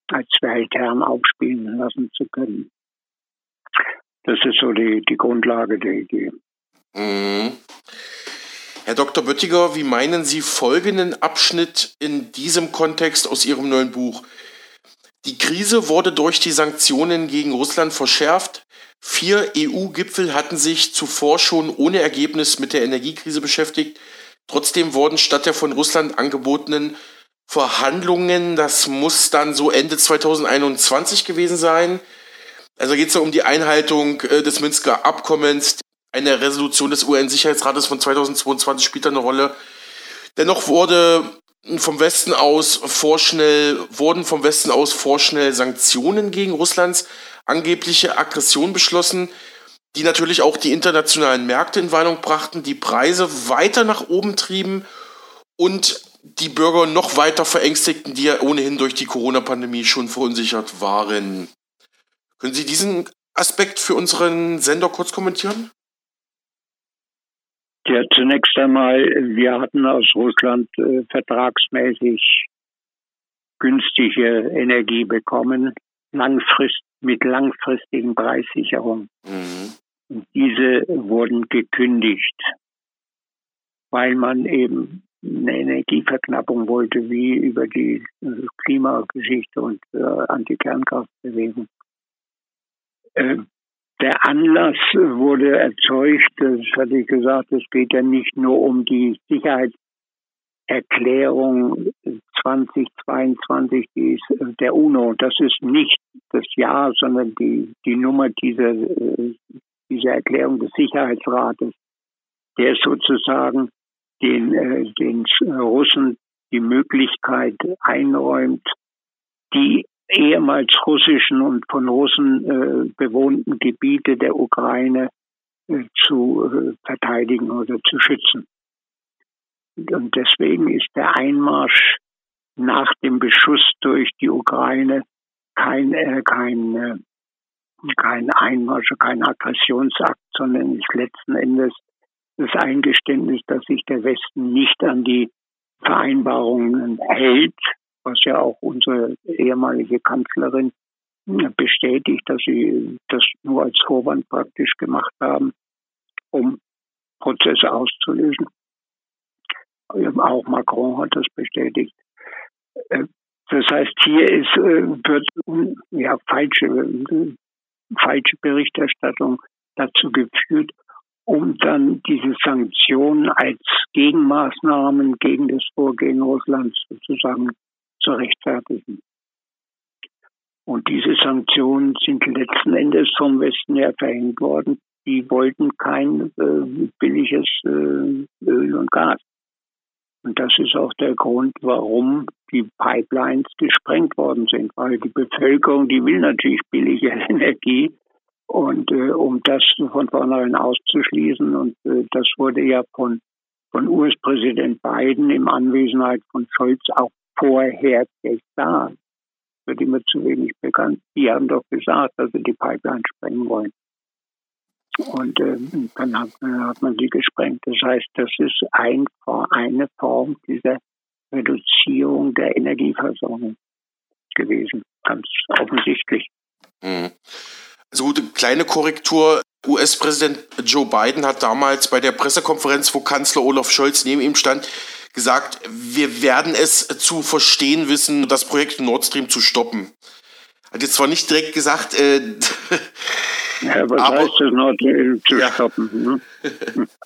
D: als Weltherren aufspielen lassen zu können. Das ist so die, die Grundlage der Idee.
C: Mhm. Herr Dr. Böttiger, wie meinen Sie folgenden Abschnitt in diesem Kontext aus Ihrem neuen Buch? Die Krise wurde durch die Sanktionen gegen Russland verschärft. Vier EU-Gipfel hatten sich zuvor schon ohne Ergebnis mit der Energiekrise beschäftigt. Trotzdem wurden statt der von Russland angebotenen Verhandlungen, das muss dann so Ende 2021 gewesen sein. Also geht es um die Einhaltung äh, des Minsker Abkommens. Eine Resolution des UN-Sicherheitsrates von 2022 spielt eine Rolle. Dennoch wurde vom Westen aus vorschnell, wurden vom Westen aus vorschnell Sanktionen gegen Russlands angebliche Aggression beschlossen, die natürlich auch die internationalen Märkte in Wallung brachten, die Preise weiter nach oben trieben und die Bürger noch weiter verängstigten, die ja ohnehin durch die Corona-Pandemie schon verunsichert waren. Können Sie diesen Aspekt für unseren Sender kurz kommentieren?
D: Ja, zunächst einmal, wir hatten aus Russland äh, vertragsmäßig günstige Energie bekommen, langfrist, mit langfristigen Preissicherungen. Mhm. Diese wurden gekündigt, weil man eben eine Energieverknappung wollte, wie über die äh, Klimageschichte und äh, Anti-Kernkraftbewegung. Äh, der Anlass wurde erzeugt, das hatte ich gesagt, es geht ja nicht nur um die Sicherheitserklärung 2022, die ist äh, der UNO. Das ist nicht das Jahr, sondern die, die Nummer dieser, äh, dieser Erklärung des Sicherheitsrates, der sozusagen den, äh, den Russen die Möglichkeit einräumt, die ehemals russischen und von Russen äh, bewohnten Gebiete der Ukraine äh, zu äh, verteidigen oder zu schützen. Und deswegen ist der Einmarsch nach dem Beschuss durch die Ukraine kein, äh, kein, äh, kein Einmarsch, kein Aggressionsakt, sondern ist letzten Endes das Eingeständnis, dass sich der Westen nicht an die Vereinbarungen hält, was ja auch unsere ehemalige Kanzlerin bestätigt, dass sie das nur als Vorwand praktisch gemacht haben, um Prozesse auszulösen. Auch Macron hat das bestätigt. Äh, das heißt, hier ist, äh, wird ja, falsche, falsche Berichterstattung dazu geführt, um dann diese Sanktionen als Gegenmaßnahmen gegen das Vorgehen Russlands sozusagen zu rechtfertigen. Und diese Sanktionen sind letzten Endes vom Westen her verhängt worden. Die wollten kein äh, billiges äh, Öl und Gas. Und das ist auch der Grund, warum die Pipelines gesprengt worden sind, weil die Bevölkerung, die will natürlich billige Energie. Und äh, um das von vornherein auszuschließen, und äh, das wurde ja von, von US-Präsident Biden in Anwesenheit von Scholz auch vorher gesagt. Wird immer zu wenig bekannt. Die haben doch gesagt, dass sie die Pipeline sprengen wollen. Und äh, dann hat, hat, man sie gesprengt. Das heißt, das ist ein, eine Form dieser Reduzierung der Energieversorgung gewesen. Ganz offensichtlich.
C: Mhm. So eine kleine Korrektur. US-Präsident Joe Biden hat damals bei der Pressekonferenz, wo Kanzler Olaf Scholz neben ihm stand, gesagt, wir werden es zu verstehen wissen, das Projekt Nord Stream zu stoppen. Hat jetzt zwar nicht direkt gesagt, äh,
D: ja, was aber, heißt das Nord Stream zu ja. stoppen? Ne?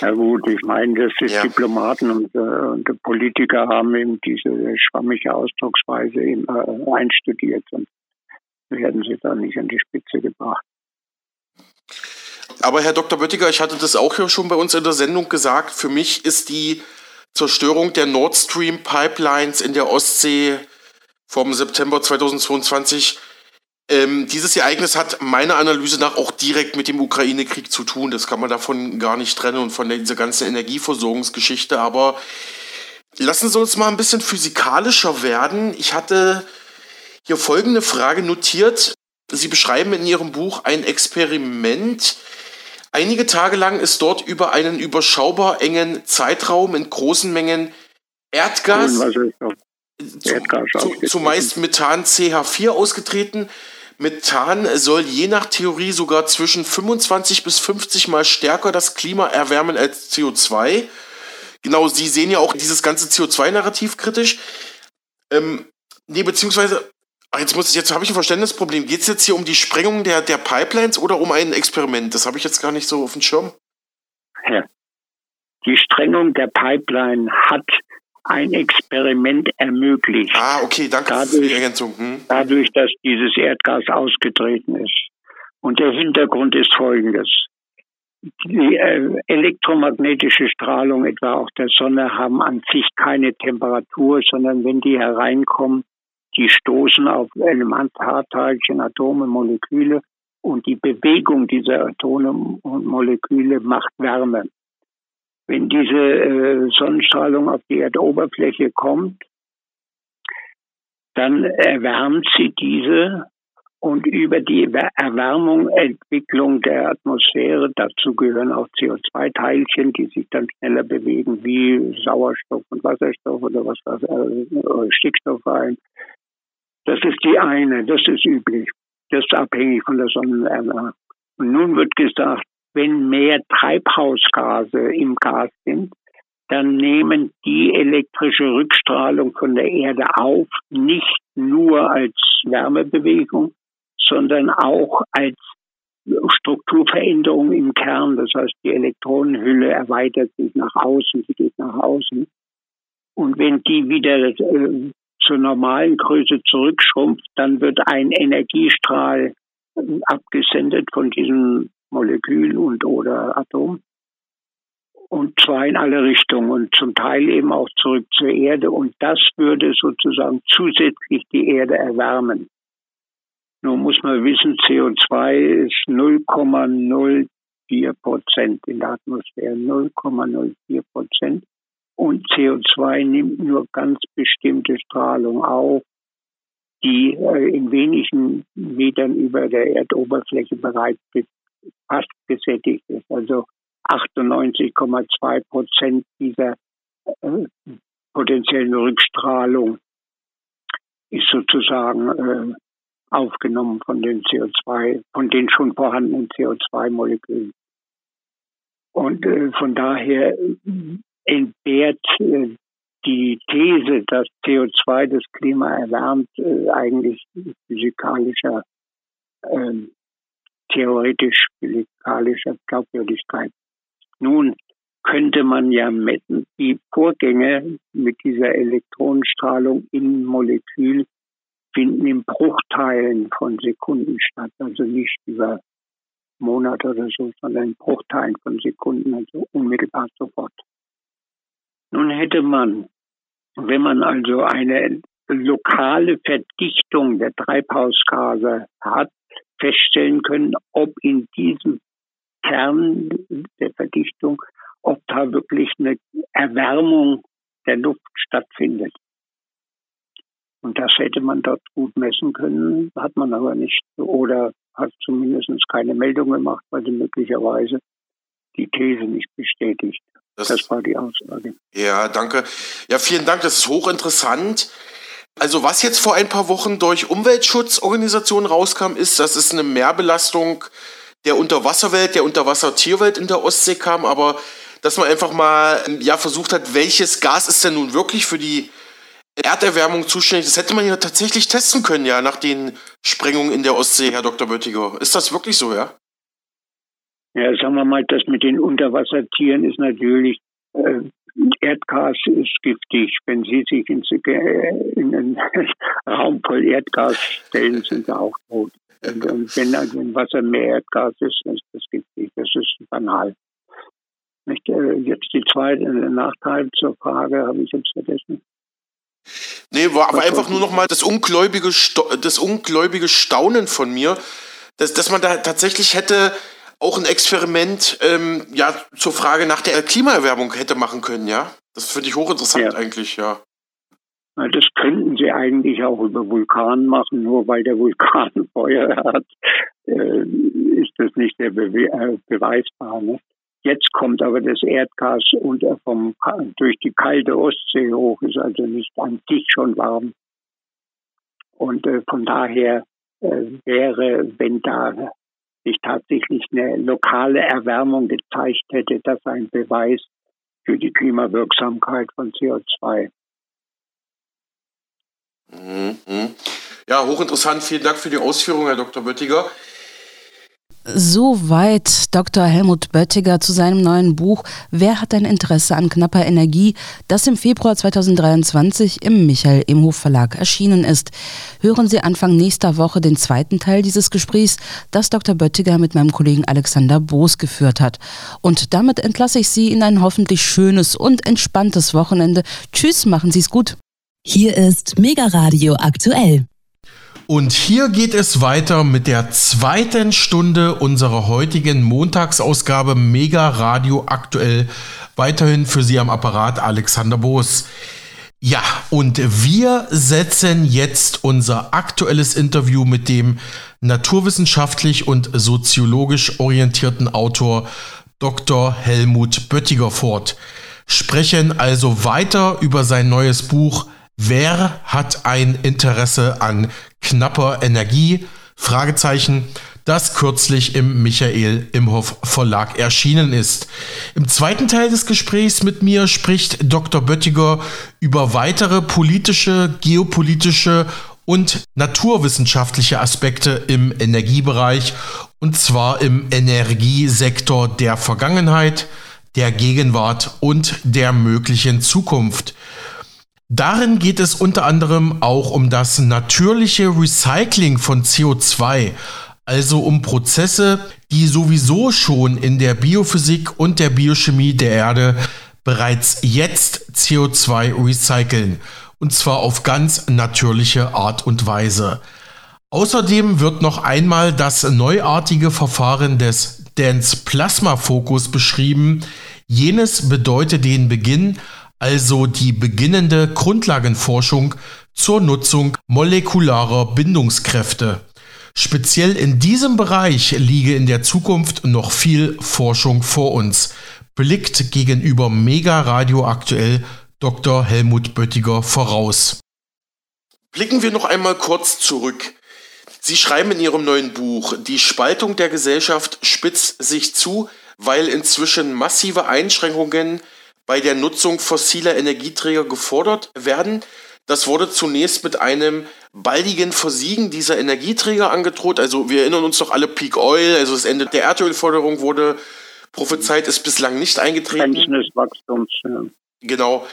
D: Ja gut, ich meine, das ist ja. Diplomaten und, äh, und, Politiker haben eben diese schwammige Ausdrucksweise eben, äh, einstudiert und werden sie da nicht an die Spitze gebracht.
C: Aber Herr Dr. Böttiger, ich hatte das auch schon bei uns in der Sendung gesagt, für mich ist die Zerstörung der Nord Stream Pipelines in der Ostsee vom September 2022. Ähm, dieses Ereignis hat meiner Analyse nach auch direkt mit dem Ukraine-Krieg zu tun. Das kann man davon gar nicht trennen und von dieser ganzen Energieversorgungsgeschichte. Aber lassen Sie uns mal ein bisschen physikalischer werden. Ich hatte hier folgende Frage notiert. Sie beschreiben in Ihrem Buch ein Experiment, Einige Tage lang ist dort über einen überschaubar engen Zeitraum in großen Mengen Erdgas, zu, zu, zumeist Methan CH4 ausgetreten. Methan soll je nach Theorie sogar zwischen 25 bis 50 Mal stärker das Klima erwärmen als CO2. Genau, Sie sehen ja auch dieses ganze CO2-Narrativ kritisch. Ähm, nee, beziehungsweise, jetzt, muss, jetzt habe ich ein Verständnisproblem. Geht es jetzt hier um die Sprengung der, der Pipelines oder um ein Experiment? Das habe ich jetzt gar nicht so auf dem Schirm.
D: Ja. Die Sprengung der Pipeline hat ein Experiment ermöglicht.
C: Ah, okay, danke dadurch, für die Ergänzung. Hm.
D: Dadurch, dass dieses Erdgas ausgetreten ist. Und der Hintergrund ist folgendes. Die äh, elektromagnetische Strahlung, etwa auch der Sonne, haben an sich keine Temperatur, sondern wenn die hereinkommen, die stoßen auf Elementarteilchen, Atome, Moleküle und die Bewegung dieser Atome und Moleküle macht Wärme. Wenn diese äh, Sonnenstrahlung auf die Erdoberfläche kommt, dann erwärmt sie diese und über die Erwärmung, Entwicklung der Atmosphäre, dazu gehören auch CO2-Teilchen, die sich dann schneller bewegen, wie Sauerstoff und Wasserstoff oder was, äh, Stickstoff rein. Das ist die eine, das ist üblich. Das ist abhängig von der Sonnenerwärmung. Und nun wird gesagt, wenn mehr Treibhausgase im Gas sind, dann nehmen die elektrische Rückstrahlung von der Erde auf, nicht nur als Wärmebewegung, sondern auch als Strukturveränderung im Kern. Das heißt, die Elektronenhülle erweitert sich nach außen, sie geht nach außen. Und wenn die wieder äh, zur normalen Größe zurückschrumpft, dann wird ein Energiestrahl äh, abgesendet von diesem Molekül und oder Atom. Und zwar in alle Richtungen und zum Teil eben auch zurück zur Erde. Und das würde sozusagen zusätzlich die Erde erwärmen. Nun muss man wissen, CO2 ist 0,04 Prozent in der Atmosphäre, 0,04 Prozent. Und CO2 nimmt nur ganz bestimmte Strahlung auf, die äh, in wenigen Metern über der Erdoberfläche bereits fast gesättigt ist. Also 98,2 Prozent dieser äh, potenziellen Rückstrahlung ist sozusagen äh, aufgenommen von den CO2, von den schon vorhandenen CO2-Molekülen. Und äh, von daher entbehrt äh, die These, dass CO2 das Klima erwärmt, äh, eigentlich physikalischer ähm, theoretisch physikalischer Glaubwürdigkeit. Nun könnte man ja messen, die Vorgänge mit dieser Elektronenstrahlung im Molekül finden in Bruchteilen von Sekunden statt, also nicht über Monate oder so, sondern in Bruchteilen von Sekunden, also unmittelbar sofort. Nun hätte man, wenn man also eine lokale Verdichtung der Treibhausgase hat, feststellen können, ob in diesem Kern der Verdichtung, ob da wirklich eine Erwärmung der Luft stattfindet. Und das hätte man dort gut messen können, hat man aber nicht oder hat zumindest keine Meldung gemacht, weil sie möglicherweise die These nicht bestätigt. Das, das, war die Aussage.
C: Ja, danke. Ja, vielen Dank. Das ist hochinteressant. Also was jetzt vor ein paar Wochen durch Umweltschutzorganisationen rauskam, ist, dass es eine Mehrbelastung der Unterwasserwelt, der Unterwassertierwelt in der Ostsee kam, aber dass man einfach mal ja versucht hat, welches Gas ist denn nun wirklich für die Erderwärmung zuständig? Das hätte man ja tatsächlich testen können, ja, nach den Sprengungen in der Ostsee, Herr Dr. Böttiger. Ist das wirklich so, ja?
D: Ja, sagen wir mal, das mit den Unterwassertieren ist natürlich äh, Erdgas ist giftig. Wenn Sie sich in, in einen Raum voll Erdgas stellen, sind Sie auch tot. Und, und wenn also im Wasser mehr Erdgas ist, ist das giftig. Das ist banal. Nicht, äh, jetzt die zweite Nachteil zur Frage, habe ich jetzt vergessen.
C: Nee, war aber einfach nur noch mal das ungläubige, das ungläubige Staunen von mir, dass, dass man da tatsächlich hätte auch ein Experiment ähm, ja, zur Frage nach der Klimaerwärmung hätte machen können, ja? Das finde ich hochinteressant ja. eigentlich, ja.
D: Das könnten sie eigentlich auch über Vulkan machen, nur weil der Vulkan Feuer hat, äh, ist das nicht der Bewe äh, beweisbar. Ne? Jetzt kommt aber das Erdgas und vom, durch die kalte Ostsee hoch, ist also nicht an sich schon warm. Und äh, von daher äh, wäre, wenn da sich tatsächlich eine lokale Erwärmung gezeigt hätte, das ein Beweis für die Klimawirksamkeit von CO2.
C: Mhm. Ja, hochinteressant. Vielen Dank für die Ausführung, Herr Dr. Böttiger.
B: Soweit Dr. Helmut Böttiger zu seinem neuen Buch Wer hat ein Interesse an knapper Energie, das im Februar 2023 im Michael Imhof Verlag erschienen ist. Hören Sie Anfang nächster Woche den zweiten Teil dieses Gesprächs, das Dr. Böttiger mit meinem Kollegen Alexander Boos geführt hat. Und damit entlasse ich Sie in ein hoffentlich schönes und entspanntes Wochenende. Tschüss, machen Sie es gut.
A: Hier ist Mega Radio aktuell.
C: Und hier geht es weiter mit der zweiten Stunde unserer heutigen Montagsausgabe Mega Radio aktuell. Weiterhin für Sie am Apparat Alexander Boos. Ja, und wir setzen jetzt unser aktuelles Interview mit dem naturwissenschaftlich und soziologisch orientierten Autor Dr. Helmut Böttiger fort. Sprechen also weiter über sein neues Buch Wer hat ein Interesse an knapper Energie? Fragezeichen, das kürzlich im Michael Imhoff Verlag erschienen ist. Im zweiten Teil des Gesprächs mit mir spricht Dr. Böttiger über weitere politische, geopolitische und naturwissenschaftliche Aspekte im Energiebereich und zwar im Energiesektor der Vergangenheit, der Gegenwart und der möglichen Zukunft. Darin geht es unter anderem auch um das natürliche Recycling von CO2, also um Prozesse, die sowieso schon in der Biophysik und der Biochemie der Erde bereits jetzt CO2 recyceln, und zwar auf ganz natürliche Art und Weise. Außerdem wird noch einmal das neuartige Verfahren des Dance Plasma Fokus beschrieben. Jenes bedeutet den Beginn also die beginnende Grundlagenforschung zur Nutzung molekularer Bindungskräfte. Speziell in diesem Bereich liege in der Zukunft noch viel Forschung vor uns, blickt gegenüber Mega Radio aktuell Dr. Helmut Böttiger voraus. Blicken wir noch einmal kurz zurück. Sie schreiben in Ihrem neuen Buch, die Spaltung der Gesellschaft spitzt sich zu, weil inzwischen massive Einschränkungen bei der Nutzung fossiler Energieträger gefordert werden. Das wurde zunächst mit einem baldigen Versiegen dieser Energieträger angedroht. Also wir erinnern uns doch alle Peak Oil, also das Ende der Erdölförderung wurde prophezeit, ist bislang nicht eingetreten.
D: Wachstums, ja.
C: Genau.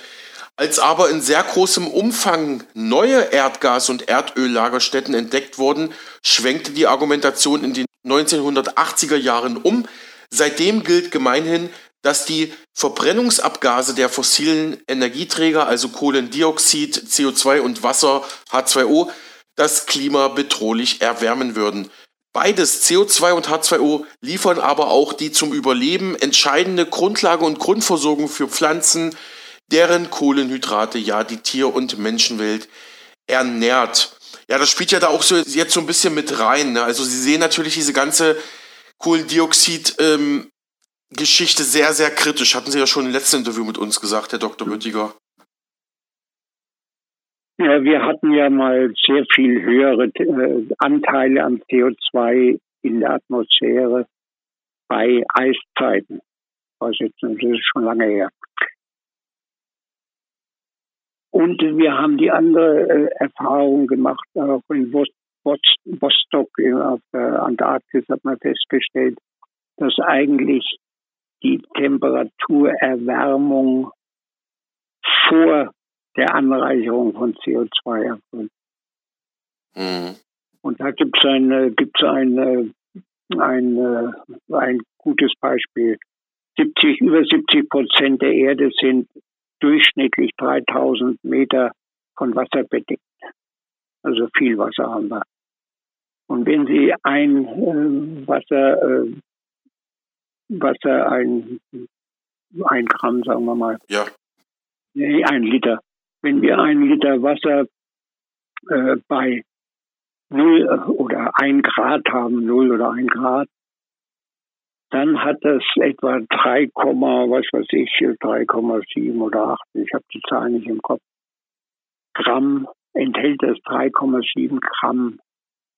C: Als aber in sehr großem Umfang neue Erdgas- und Erdöllagerstätten entdeckt wurden, schwenkte die Argumentation in den 1980er Jahren um. Seitdem gilt gemeinhin, dass die Verbrennungsabgase der fossilen Energieträger, also Kohlendioxid, CO2 und Wasser, H2O, das Klima bedrohlich erwärmen würden. Beides, CO2 und H2O, liefern aber auch die zum Überleben entscheidende Grundlage und Grundversorgung für Pflanzen, deren Kohlenhydrate ja die Tier- und Menschenwelt ernährt. Ja, das spielt ja da auch so jetzt so ein bisschen mit rein. Ne? Also Sie sehen natürlich diese ganze Kohlendioxid ähm, Geschichte sehr, sehr kritisch. Hatten Sie ja schon im letzten Interview mit uns gesagt, Herr Dr. Böttiger.
D: Ja, wir hatten ja mal sehr viel höhere äh, Anteile an CO2 in der Atmosphäre bei Eiszeiten. Das ist schon lange her. Und wir haben die andere äh, Erfahrung gemacht, auch in Vostok auf der Antarktis hat man festgestellt, dass eigentlich die Temperaturerwärmung vor der Anreicherung von CO2 erfolgt. Mhm. Und da gibt es ein, gibt's ein, ein, ein gutes Beispiel. 70, über 70 Prozent der Erde sind durchschnittlich 3000 Meter von Wasser bedeckt. Also viel Wasser haben wir. Und wenn Sie ein äh, Wasser, äh, Wasser ein, ein Gramm, sagen wir mal.
C: Ja.
D: Nee, ein Liter. Wenn wir ein Liter Wasser äh, bei 0 oder 1 Grad haben, 0 oder 1 Grad, dann hat das etwa 3, was weiß ich, 3,7 oder 8, ich habe die Zahl nicht im Kopf, Gramm, enthält das 3,7 Gramm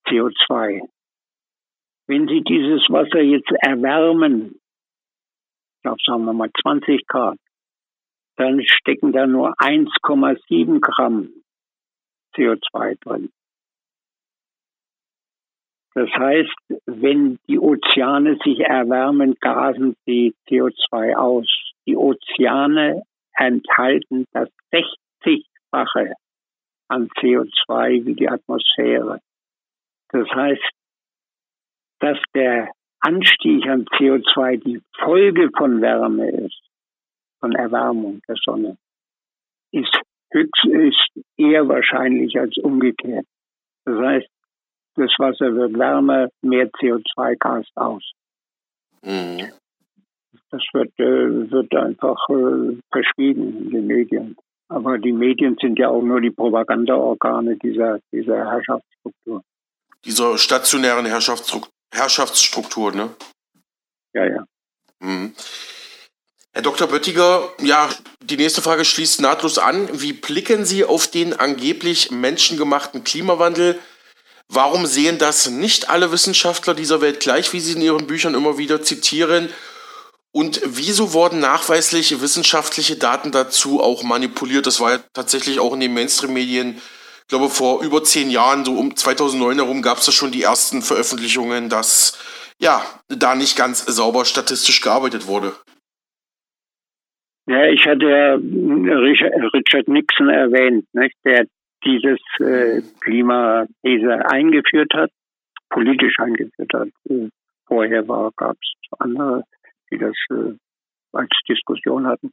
D: CO2. Wenn Sie dieses Wasser jetzt erwärmen, glaube, sagen wir mal 20 Grad, dann stecken da nur 1,7 Gramm CO2 drin. Das heißt, wenn die Ozeane sich erwärmen, gasen sie CO2 aus. Die Ozeane enthalten das 60-fache an CO2 wie die Atmosphäre. Das heißt, dass der Anstieg an CO2 die Folge von Wärme ist, von Erwärmung der Sonne, ist höchst, ist eher wahrscheinlich als umgekehrt. Das heißt, das Wasser wird wärmer, mehr CO2 gast aus. Mhm. Das wird, äh, wird einfach äh, verschwiegen in den Medien. Aber die Medien sind ja auch nur die Propagandaorgane dieser, dieser Herrschaftsstruktur.
C: Dieser stationären Herrschaftsstruktur, Herrschaftsstruktur ne?
D: Ja, ja.
C: Mhm. Herr Dr. Böttiger, ja, die nächste Frage schließt nahtlos an. Wie blicken Sie auf den angeblich menschengemachten Klimawandel? Warum sehen das nicht alle Wissenschaftler dieser Welt gleich, wie Sie in Ihren Büchern immer wieder zitieren? Und wieso wurden nachweislich wissenschaftliche Daten dazu auch manipuliert? Das war ja tatsächlich auch in den Mainstream-Medien, glaube vor über zehn Jahren, so um 2009 herum, gab es da schon die ersten Veröffentlichungen, dass ja da nicht ganz sauber statistisch gearbeitet wurde.
D: Ja, ich hatte ja Richard Nixon erwähnt, nicht? der dieses äh, Klimathese eingeführt hat, politisch eingeführt hat. Äh, vorher gab es andere, die das äh, als Diskussion hatten.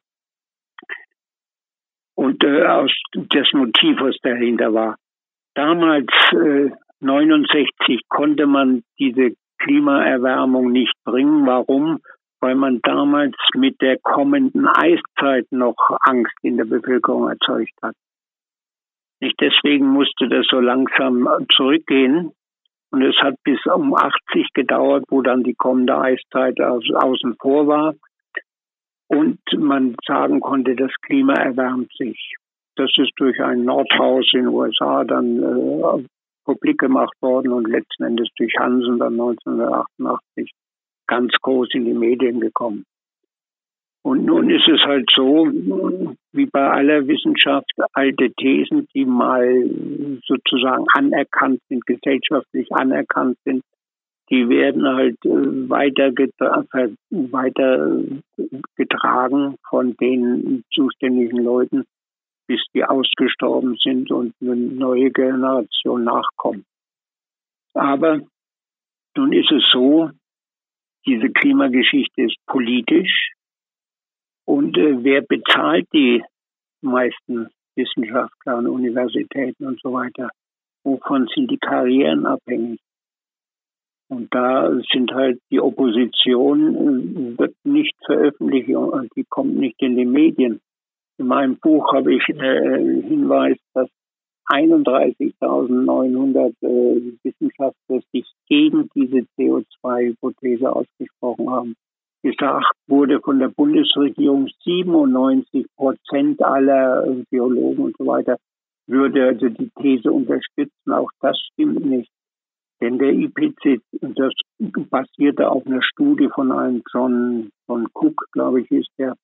D: Und äh, aus das Motiv, was dahinter war. Damals, äh, 69, konnte man diese Klimaerwärmung nicht bringen. Warum? Weil man damals mit der kommenden Eiszeit noch Angst in der Bevölkerung erzeugt hat. Nicht deswegen musste das so langsam zurückgehen. Und es hat bis um 80 gedauert, wo dann die kommende Eiszeit außen vor war. Und man sagen konnte, das Klima erwärmt sich. Das ist durch ein Nordhaus in den USA dann äh, publik gemacht worden und letzten Endes durch Hansen dann 1988 ganz groß in die Medien gekommen. Und nun ist es halt so, wie bei aller Wissenschaft, alte Thesen, die mal sozusagen anerkannt sind, gesellschaftlich anerkannt sind, die werden halt äh, weiter, weiter getragen von den zuständigen Leuten, bis die ausgestorben sind und eine neue Generation nachkommt. Aber nun ist es so, diese Klimageschichte ist politisch, und äh, wer bezahlt die meisten Wissenschaftler und Universitäten und so weiter? Wovon sind die Karrieren abhängig? Und da sind halt die Opposition äh, wird nicht veröffentlicht, die kommt nicht in die Medien. In meinem Buch habe ich äh, Hinweis, dass 31.900 äh, Wissenschaftler sich gegen diese CO2-Hypothese ausgesprochen haben gesagt wurde von der Bundesregierung, 97 Prozent aller Biologen und so weiter würde also die These unterstützen. Auch das stimmt nicht. Denn der IPCC, das basierte auf einer Studie von einem John von Cook, glaube ich, ist der.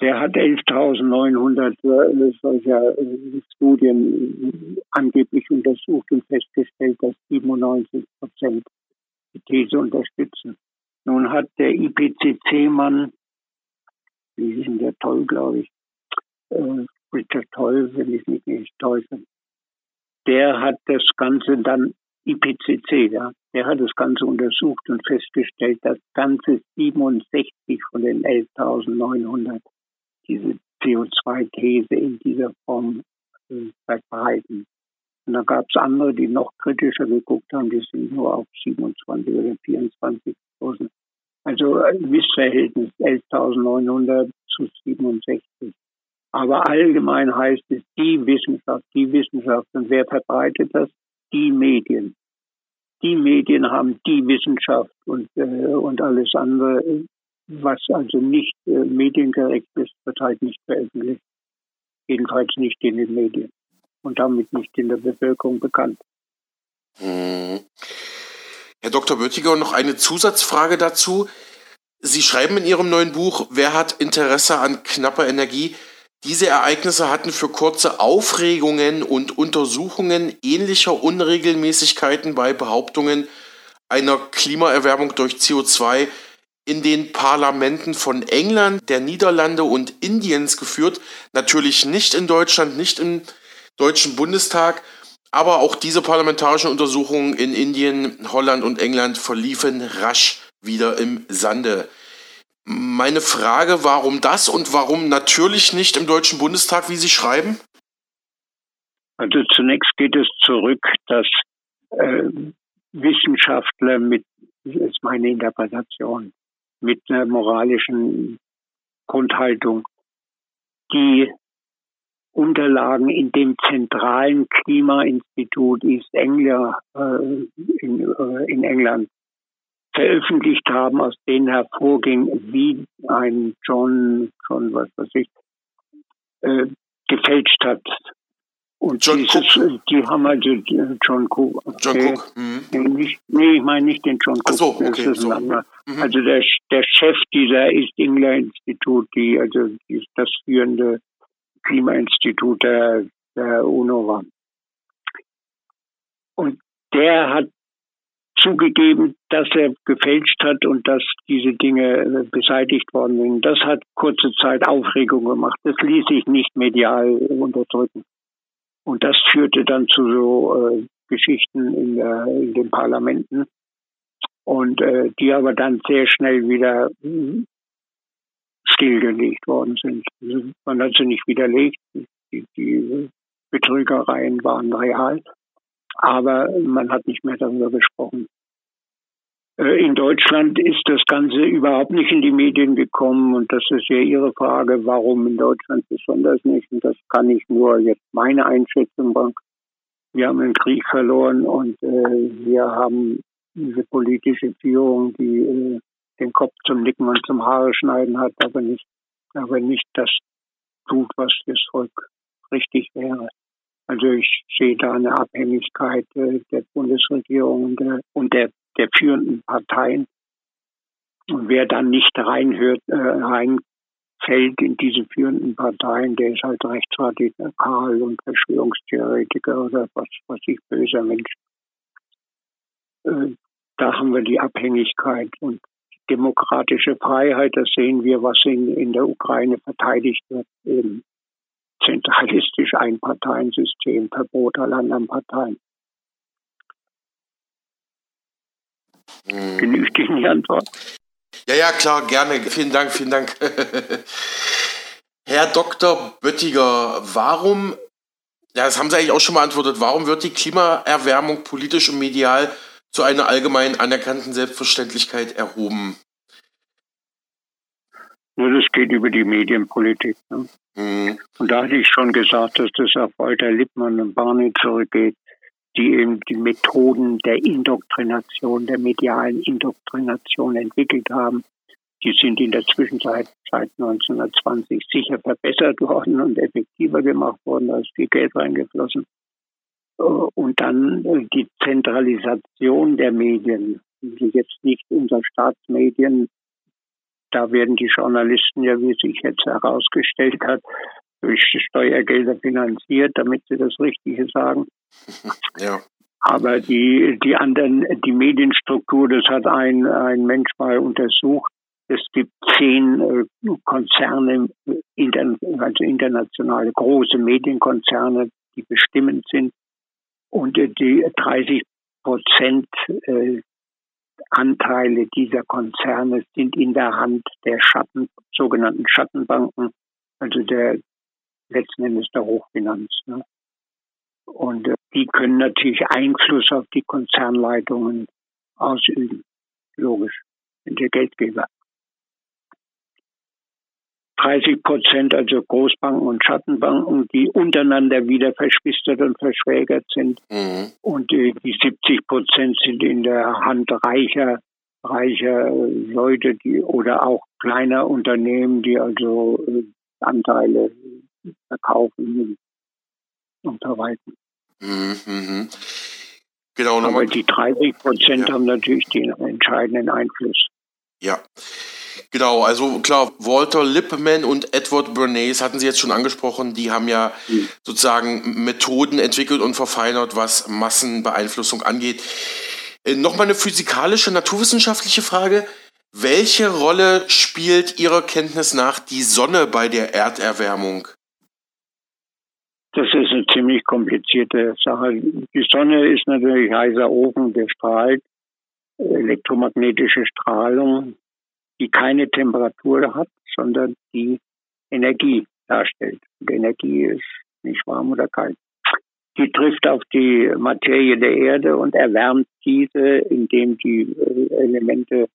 D: Der hat 11.900 äh, solcher äh, Studien angeblich untersucht und festgestellt, dass 97 Prozent die These unterstützen. Nun hat der IPCC-Mann, wie ist denn der Toll, glaube ich, äh, Richard Toll, wenn ich mich nicht täusche, der hat das Ganze dann, IPCC, ja, der hat das Ganze untersucht und festgestellt, dass ganze 67 von den 11.900 diese CO2-These in dieser Form äh, verbreiten. Und da gab es andere, die noch kritischer geguckt haben, die sind nur auf 27 oder 24.000 also ein Missverhältnis 11.900 zu 67. Aber allgemein heißt es die Wissenschaft, die Wissenschaft. Und wer verbreitet das? Die Medien. Die Medien haben die Wissenschaft und, äh, und alles andere, was also nicht äh, mediengerecht ist, wird halt nicht veröffentlicht. Jedenfalls nicht in den Medien und damit nicht in der Bevölkerung bekannt.
C: Hm. Herr Dr. Böttiger, noch eine Zusatzfrage dazu. Sie schreiben in Ihrem neuen Buch, wer hat Interesse an knapper Energie? Diese Ereignisse hatten für kurze Aufregungen und Untersuchungen ähnlicher Unregelmäßigkeiten bei Behauptungen einer Klimaerwärmung durch CO2 in den Parlamenten von England, der Niederlande und Indiens geführt. Natürlich nicht in Deutschland, nicht im Deutschen Bundestag. Aber auch diese parlamentarischen Untersuchungen in Indien, Holland und England verliefen rasch wieder im Sande. Meine Frage, warum das und warum natürlich nicht im Deutschen Bundestag, wie Sie schreiben?
D: Also zunächst geht es zurück, dass äh, Wissenschaftler mit, das ist meine Interpretation, mit einer moralischen Grundhaltung, die Unterlagen in dem zentralen Klimainstitut East Anglia äh, in, äh, in England veröffentlicht haben, aus denen hervorging, wie ein John, John was weiß ich, äh, gefälscht hat. Und John dieses, Cook. Äh, die haben also äh, John Cook. Okay. John Cook. Mhm. Nee, nicht, nee, ich meine nicht den John Cook. Ach so, okay. So. Mhm. Also der, der Chef dieser East Anglia Institut, die also die, das führende Klimainstitut der, der UNO war. Und der hat zugegeben, dass er gefälscht hat und dass diese Dinge beseitigt worden sind. Das hat kurze Zeit Aufregung gemacht. Das ließ sich nicht medial unterdrücken. Und das führte dann zu so äh, Geschichten in, der, in, den Parlamenten und äh, die aber dann sehr schnell wieder stillgelegt worden sind. Man hat sie nicht widerlegt. Die, die Betrügereien waren real, aber man hat nicht mehr darüber gesprochen. Äh, in Deutschland ist das Ganze überhaupt nicht in die Medien gekommen und das ist ja Ihre Frage, warum in Deutschland besonders nicht. Und das kann ich nur jetzt meine Einschätzung machen. Wir haben einen Krieg verloren und äh, wir haben diese politische Führung, die äh, den Kopf zum Nicken und zum Haare schneiden hat, aber nicht, aber nicht das tut, was das Volk richtig wäre. Also ich sehe da eine Abhängigkeit äh, der Bundesregierung und der, und der, der führenden Parteien. Und wer dann nicht reinhört, äh, reinfällt in diese führenden Parteien, der ist halt rechtsradikal und Verschwörungstheoretiker oder was, was ich böser Mensch. Äh, da haben wir die Abhängigkeit und demokratische Freiheit, das sehen wir, was in, in der Ukraine verteidigt wird, eben zentralistisch Einparteiensystem, Verbot aller anderen Parteien.
C: Hm. Genügt Ihnen die Antwort? Ja, ja, klar, gerne. Vielen Dank, vielen Dank. Herr Dr. Böttiger, warum, ja, das haben Sie eigentlich auch schon beantwortet, warum wird die Klimaerwärmung politisch und medial zu einer allgemein anerkannten Selbstverständlichkeit erhoben.
D: Nur das geht über die Medienpolitik. Ne? Mhm. Und da hatte ich schon gesagt, dass das auf Walter Lippmann und Barney zurückgeht, die eben die Methoden der Indoktrination, der medialen Indoktrination entwickelt haben. Die sind in der Zwischenzeit seit 1920 sicher verbessert worden und effektiver gemacht worden, da ist viel Geld reingeflossen. Und dann äh, die Zentralisation der Medien, jetzt nicht unser Staatsmedien, da werden die Journalisten ja, wie sich jetzt herausgestellt hat, durch Steuergelder finanziert, damit sie das Richtige sagen. Ja. Aber die, die anderen, die Medienstruktur, das hat ein, ein Mensch mal untersucht. Es gibt zehn äh, Konzerne, also internationale große Medienkonzerne, die bestimmend sind und die 30 Prozent äh, Anteile dieser Konzerne sind in der Hand der Schatten, sogenannten Schattenbanken, also der letzten Endes der Hochfinanz. Ne? Und äh, die können natürlich Einfluss auf die Konzernleitungen ausüben. Logisch, sind der Geldgeber. 30 Prozent, also Großbanken und Schattenbanken, die untereinander wieder verschwistert und verschwägert sind. Mhm. Und die, die 70 Prozent sind in der Hand reicher, reicher Leute, die oder auch kleiner Unternehmen, die also äh, Anteile verkaufen und verwalten.
C: Mhm. Genau,
D: aber die 30 Prozent ja. haben natürlich den entscheidenden Einfluss.
C: Ja. Genau, also klar, Walter Lippmann und Edward Bernays hatten Sie jetzt schon angesprochen, die haben ja mhm. sozusagen Methoden entwickelt und verfeinert, was Massenbeeinflussung angeht. Äh, Nochmal eine physikalische, naturwissenschaftliche Frage. Welche Rolle spielt Ihrer Kenntnis nach die Sonne bei der Erderwärmung?
D: Das ist eine ziemlich komplizierte Sache. Die Sonne ist natürlich heißer Ofen, der strahlt elektromagnetische Strahlung, die keine Temperatur hat, sondern die Energie darstellt. Und Energie ist nicht warm oder kalt. Die trifft auf die Materie der Erde und erwärmt diese, indem die äh, Elemente,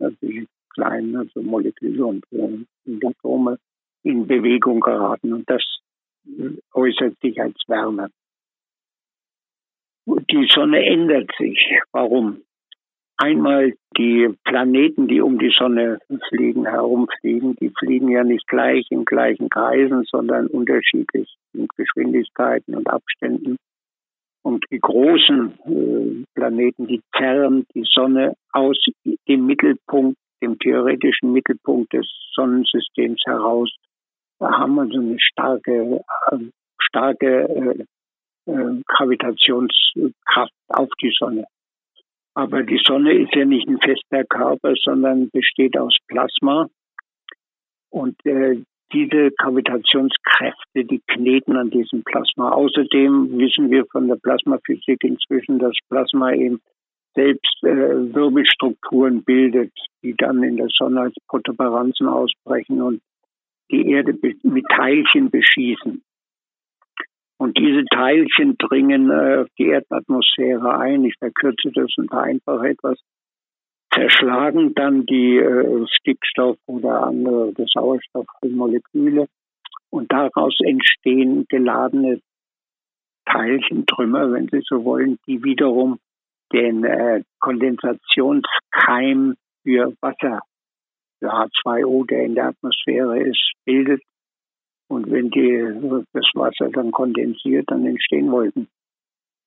D: also die kleinen, also Moleküle und äh, Atome, in Bewegung geraten. Und das äußert sich als Wärme. Die Sonne ändert sich. Warum? Einmal die Planeten, die um die Sonne fliegen, herumfliegen, die fliegen ja nicht gleich in gleichen Kreisen, sondern unterschiedlich in Geschwindigkeiten und Abständen. Und die großen äh, Planeten, die zerren die Sonne aus dem Mittelpunkt, dem theoretischen Mittelpunkt des Sonnensystems heraus. Da haben wir so eine starke, äh, starke äh, Gravitationskraft auf die Sonne. Aber die Sonne ist ja nicht ein fester Körper, sondern besteht aus Plasma. Und äh, diese Gravitationskräfte, die kneten an diesem Plasma. Außerdem wissen wir von der Plasmaphysik inzwischen, dass Plasma eben selbst äh, Wirbelstrukturen bildet, die dann in der Sonne als Protuberanzen ausbrechen und die Erde mit Teilchen beschießen. Und diese Teilchen dringen äh, auf die Erdatmosphäre ein. Ich verkürze das und vereinfache etwas. Zerschlagen dann die äh, Stickstoff oder andere Sauerstoffmoleküle. Und daraus entstehen geladene Teilchentrümmer, wenn Sie so wollen, die wiederum den äh, Kondensationskeim für Wasser, für H2O, der in der Atmosphäre ist, bildet und wenn die, das Wasser dann kondensiert, dann entstehen Wolken.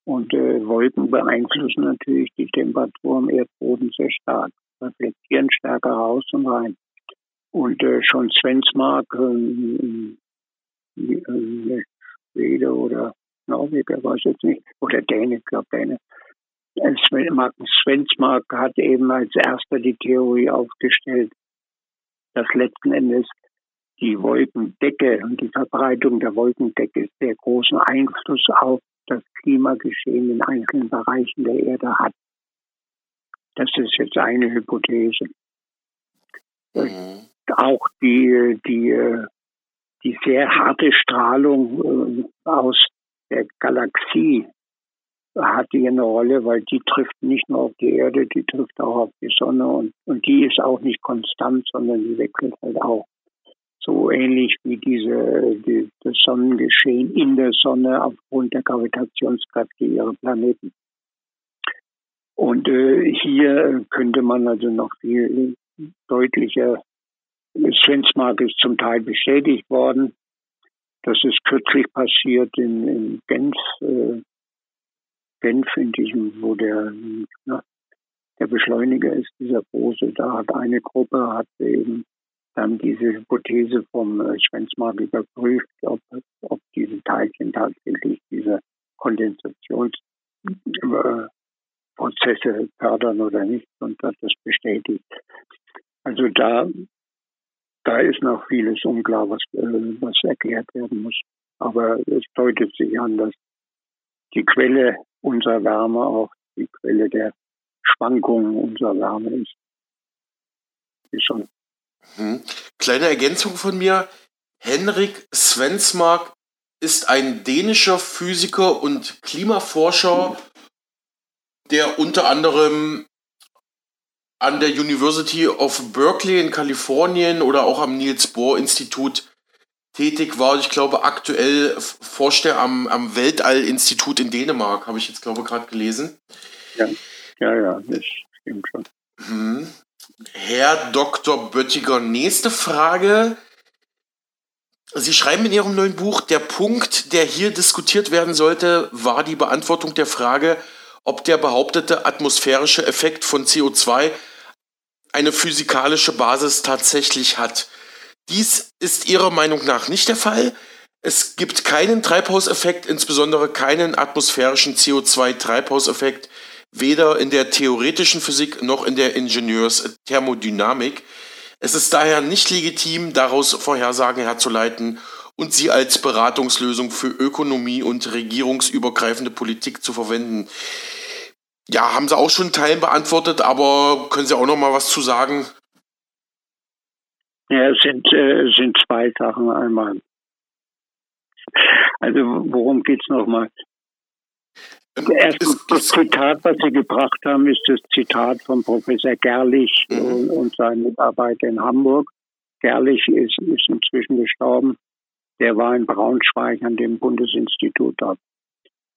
D: Und äh, Wolken beeinflussen natürlich die Temperatur am Erdboden sehr stark, reflektieren stärker raus und rein. Und äh, schon Svensmark, äh, äh, Schwede oder Norweger, weiß jetzt nicht, oder Däne, ich glaube Däne. Svensmark hat eben als erster die Theorie aufgestellt, dass letzten Endes die Wolkendecke und die Verbreitung der Wolkendecke sehr großen Einfluss auf das Klimageschehen in einzelnen Bereichen der Erde hat. Das ist jetzt eine Hypothese. Mhm. Auch die, die, die sehr harte Strahlung äh, aus der Galaxie hat hier eine Rolle, weil die trifft nicht nur auf die Erde, die trifft auch auf die Sonne und, und die ist auch nicht konstant, sondern die wechselt halt auch so ähnlich wie diese, die, das Sonnengeschehen in der Sonne aufgrund der Gravitationskräfte ihrer Planeten. Und äh, hier könnte man also noch viel deutlicher, Svensmark ist zum Teil bestätigt worden. Das ist kürzlich passiert in, in Genf, äh, Genf in diesem, wo der, na, der Beschleuniger ist, dieser große, da hat eine Gruppe, hat eben dann diese Hypothese vom äh, Schwenzmark überprüft, ob, ob diese Teilchen tatsächlich diese Kondensationsprozesse fördern oder nicht und hat das bestätigt. Also da, da ist noch vieles unklar, was, äh, was erklärt werden muss. Aber es deutet sich an, dass die Quelle unserer Wärme auch die Quelle der Schwankungen unserer Wärme ist. Die Sonne.
C: Hm. Kleine Ergänzung von mir. Henrik Svensmark ist ein dänischer Physiker und Klimaforscher, der unter anderem an der University of Berkeley in Kalifornien oder auch am Niels Bohr Institut tätig war. Ich glaube, aktuell forscht er am, am Weltall-Institut in Dänemark, habe ich jetzt, glaube ich, gerade gelesen.
D: Ja, ja, ja, das stimmt schon.
C: Hm. Herr Dr. Böttiger, nächste Frage. Sie schreiben in Ihrem neuen Buch, der Punkt, der hier diskutiert werden sollte, war die Beantwortung der Frage, ob der behauptete atmosphärische Effekt von CO2 eine physikalische Basis tatsächlich hat. Dies ist Ihrer Meinung nach nicht der Fall. Es gibt keinen Treibhauseffekt, insbesondere keinen atmosphärischen CO2-Treibhauseffekt, weder in der theoretischen Physik noch in der Ingenieursthermodynamik. Es ist daher nicht legitim, daraus Vorhersagen herzuleiten und sie als Beratungslösung für Ökonomie und regierungsübergreifende Politik zu verwenden. Ja, haben Sie auch schon Teilen beantwortet, aber können Sie auch noch mal was zu sagen?
D: Ja, es sind, äh, sind zwei Sachen einmal. Also worum geht es nochmal? Erst das Zitat, was Sie gebracht haben, ist das Zitat von Professor Gerlich mhm. und, und seinem Mitarbeiter in Hamburg. Gerlich ist, ist inzwischen gestorben. Der war in Braunschweig an dem Bundesinstitut dort.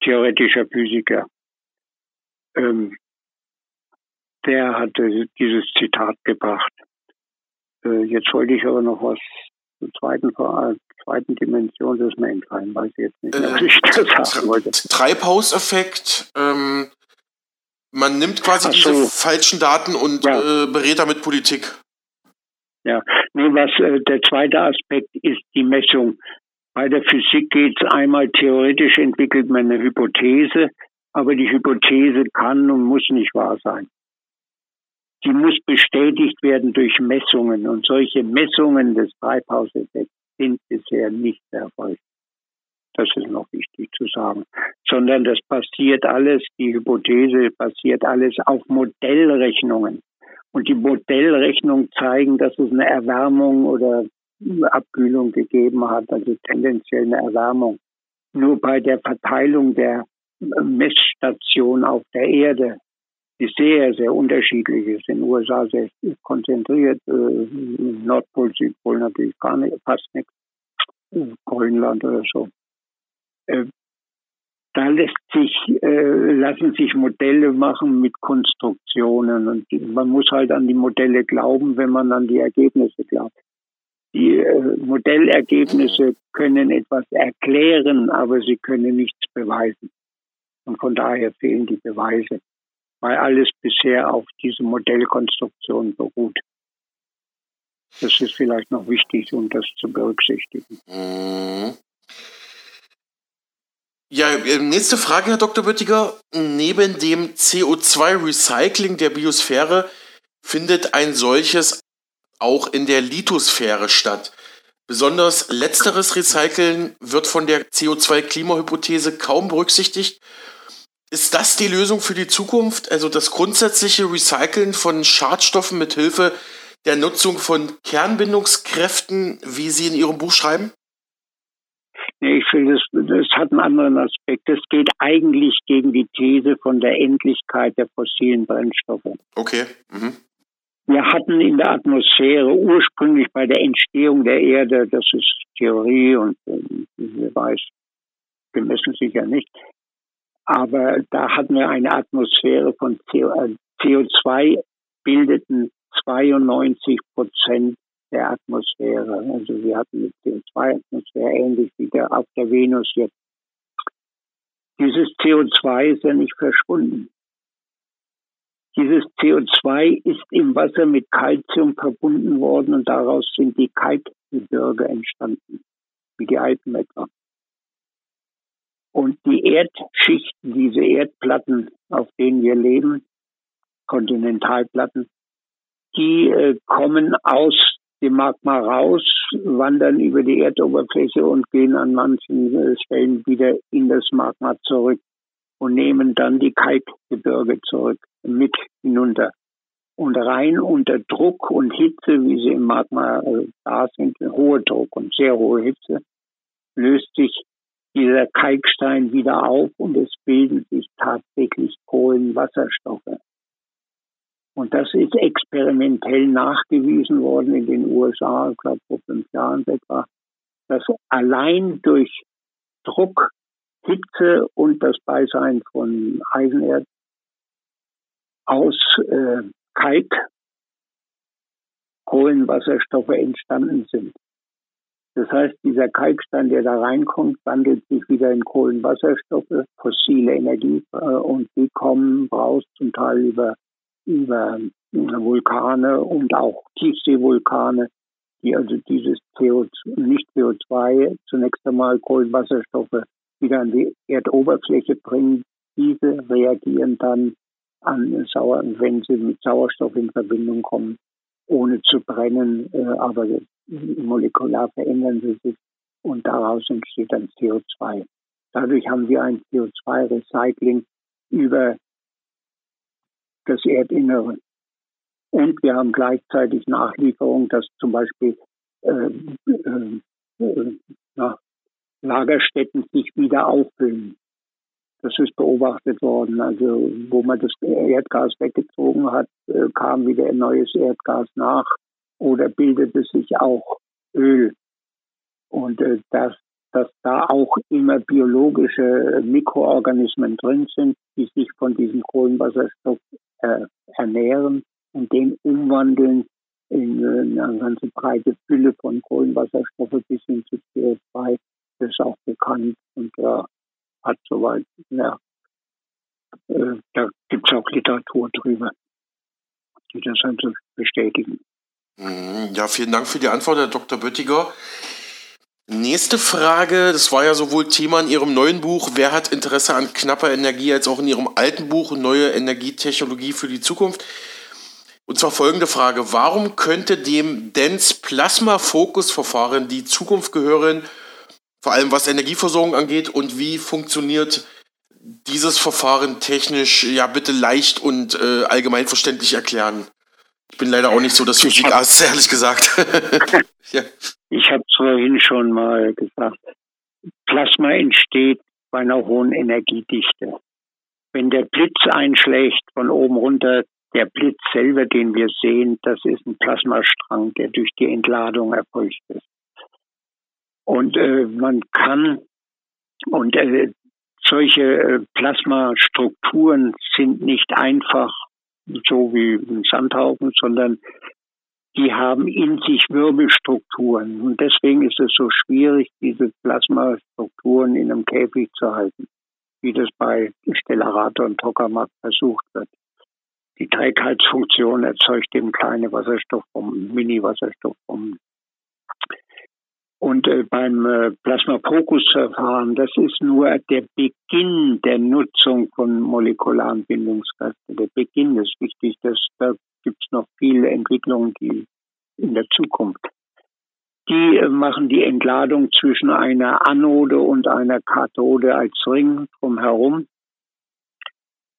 D: Theoretischer Physiker. Ähm, der hatte dieses Zitat gebracht. Äh, jetzt wollte ich aber noch was zur zweiten, zweiten Dimension des mir entfallen, weiß ich jetzt nicht mehr, was ich
C: da sagen wollte. Treibhauseffekt, ähm, man nimmt quasi so. diese falschen Daten und ja. äh, berät damit Politik.
D: Ja, nee, was äh, der zweite Aspekt ist die Messung. Bei der Physik geht es einmal theoretisch entwickelt man eine Hypothese, aber die Hypothese kann und muss nicht wahr sein die muss bestätigt werden durch Messungen. Und solche Messungen des Treibhauseffekts sind bisher nicht erfolgt. Das ist noch wichtig zu sagen. Sondern das passiert alles, die Hypothese basiert alles auf Modellrechnungen. Und die Modellrechnungen zeigen, dass es eine Erwärmung oder Abkühlung gegeben hat, also tendenziell eine Erwärmung. Nur bei der Verteilung der Messstation auf der Erde die sehr, sehr unterschiedlich ist. In den USA sehr konzentriert, äh, Nordpol, Südpol natürlich gar nicht, fast nichts, Grönland oder so. Äh, da lässt sich, äh, lassen sich Modelle machen mit Konstruktionen und man muss halt an die Modelle glauben, wenn man an die Ergebnisse glaubt. Die äh, Modellergebnisse können etwas erklären, aber sie können nichts beweisen. Und von daher fehlen die Beweise weil alles bisher auf diese Modellkonstruktion beruht. Das ist vielleicht noch wichtig, um das zu berücksichtigen. Mhm.
C: Ja, äh, nächste Frage, Herr Dr. Böttiger. Neben dem CO2-Recycling der Biosphäre findet ein solches auch in der Lithosphäre statt. Besonders letzteres Recyceln wird von der CO2-Klimahypothese kaum berücksichtigt ist das die Lösung für die Zukunft? Also das grundsätzliche Recyceln von Schadstoffen mit Hilfe der Nutzung von Kernbindungskräften, wie Sie in Ihrem Buch schreiben?
D: Nee, ich finde, das, das hat einen anderen Aspekt. Es geht eigentlich gegen die These von der Endlichkeit der fossilen Brennstoffe.
C: Okay. Mhm.
D: Wir hatten in der Atmosphäre ursprünglich bei der Entstehung der Erde, das ist Theorie und äh, wer weiß, gemessen sicher nicht, aber da hatten wir eine Atmosphäre von CO2 äh, bildeten 92 Prozent der Atmosphäre. Also wir hatten eine CO2-Atmosphäre ähnlich wie der auf der Venus jetzt. Dieses CO2 ist ja nicht verschwunden. Dieses CO2 ist im Wasser mit Calcium verbunden worden und daraus sind die Kalkgebirge entstanden, wie die Alpen etwa. Und die Erdschichten, diese Erdplatten, auf denen wir leben, Kontinentalplatten, die äh, kommen aus dem Magma raus, wandern über die Erdoberfläche und gehen an manchen äh, Stellen wieder in das Magma zurück und nehmen dann die Kalkgebirge zurück mit hinunter. Und rein unter Druck und Hitze, wie sie im Magma äh, da sind, hohe Druck und sehr hohe Hitze, löst sich dieser Kalkstein wieder auf und es bilden sich tatsächlich Kohlenwasserstoffe. Und das ist experimentell nachgewiesen worden in den USA, ich glaube vor fünf Jahren etwa, dass allein durch Druck, Hitze und das Beisein von Eisenerz aus äh, Kalk Kohlenwasserstoffe entstanden sind. Das heißt, dieser Kalkstein, der da reinkommt, wandelt sich wieder in Kohlenwasserstoffe, fossile Energie äh, und die kommen raus zum Teil über, über Vulkane und auch Tiefseevulkane, die also dieses CO2, nicht CO2, zunächst einmal Kohlenwasserstoffe wieder an die Erdoberfläche bringen. Diese reagieren dann an Sauer, wenn sie mit Sauerstoff in Verbindung kommen, ohne zu brennen, äh, aber molekular verändern sie sich und daraus entsteht dann CO2. Dadurch haben wir ein CO2-Recycling über das Erdinnere. Und wir haben gleichzeitig Nachlieferung, dass zum Beispiel äh, äh, äh, Lagerstätten sich wieder auffüllen. Das ist beobachtet worden. Also wo man das Erdgas weggezogen hat, äh, kam wieder ein neues Erdgas nach oder bildete sich auch Öl. Und äh, dass, dass da auch immer biologische Mikroorganismen drin sind, die sich von diesem Kohlenwasserstoff äh, ernähren und den umwandeln in eine ganze breite Fülle von Kohlenwasserstoffe bis hin zu CO2. Das ist auch bekannt und äh, hat soweit, ja, äh, da gibt es auch Literatur drüber, die das also bestätigen.
C: Mhm. Ja, vielen Dank für die Antwort, Herr Dr. Böttiger. Nächste Frage, das war ja sowohl Thema in Ihrem neuen Buch, Wer hat Interesse an knapper Energie, als auch in Ihrem alten Buch, Neue Energietechnologie für die Zukunft. Und zwar folgende Frage, warum könnte dem Dense Plasma Focus Verfahren die Zukunft gehören, vor allem was Energieversorgung angeht und wie funktioniert dieses Verfahren technisch, ja bitte leicht und äh, allgemein verständlich erklären? Ich bin leider auch nicht so das Physikass, ehrlich gesagt.
D: ja. Ich habe es vorhin schon mal gesagt. Plasma entsteht bei einer hohen Energiedichte. Wenn der Blitz einschlägt von oben runter, der Blitz selber, den wir sehen, das ist ein Plasmastrang, der durch die Entladung erfolgt ist. Und äh, man kann, und äh, solche äh, Plasmastrukturen sind nicht einfach so wie ein Sandhaufen, sondern die haben in sich Wirbelstrukturen. Und deswegen ist es so schwierig, diese Plasmastrukturen in einem Käfig zu halten, wie das bei Stellarator und Tokamak versucht wird. Die Trägheitsfunktion erzeugt eben kleine Wasserstoffbomben, Mini-Wasserstoffbomben. Und äh, beim äh, Plasma-Focus-Verfahren, das ist nur der Beginn der Nutzung von molekularen Bindungskräften. Der Beginn ist wichtig. Das, da gibt es noch viele Entwicklungen, die in der Zukunft. Die äh, machen die Entladung zwischen einer Anode und einer Kathode als Ring drumherum.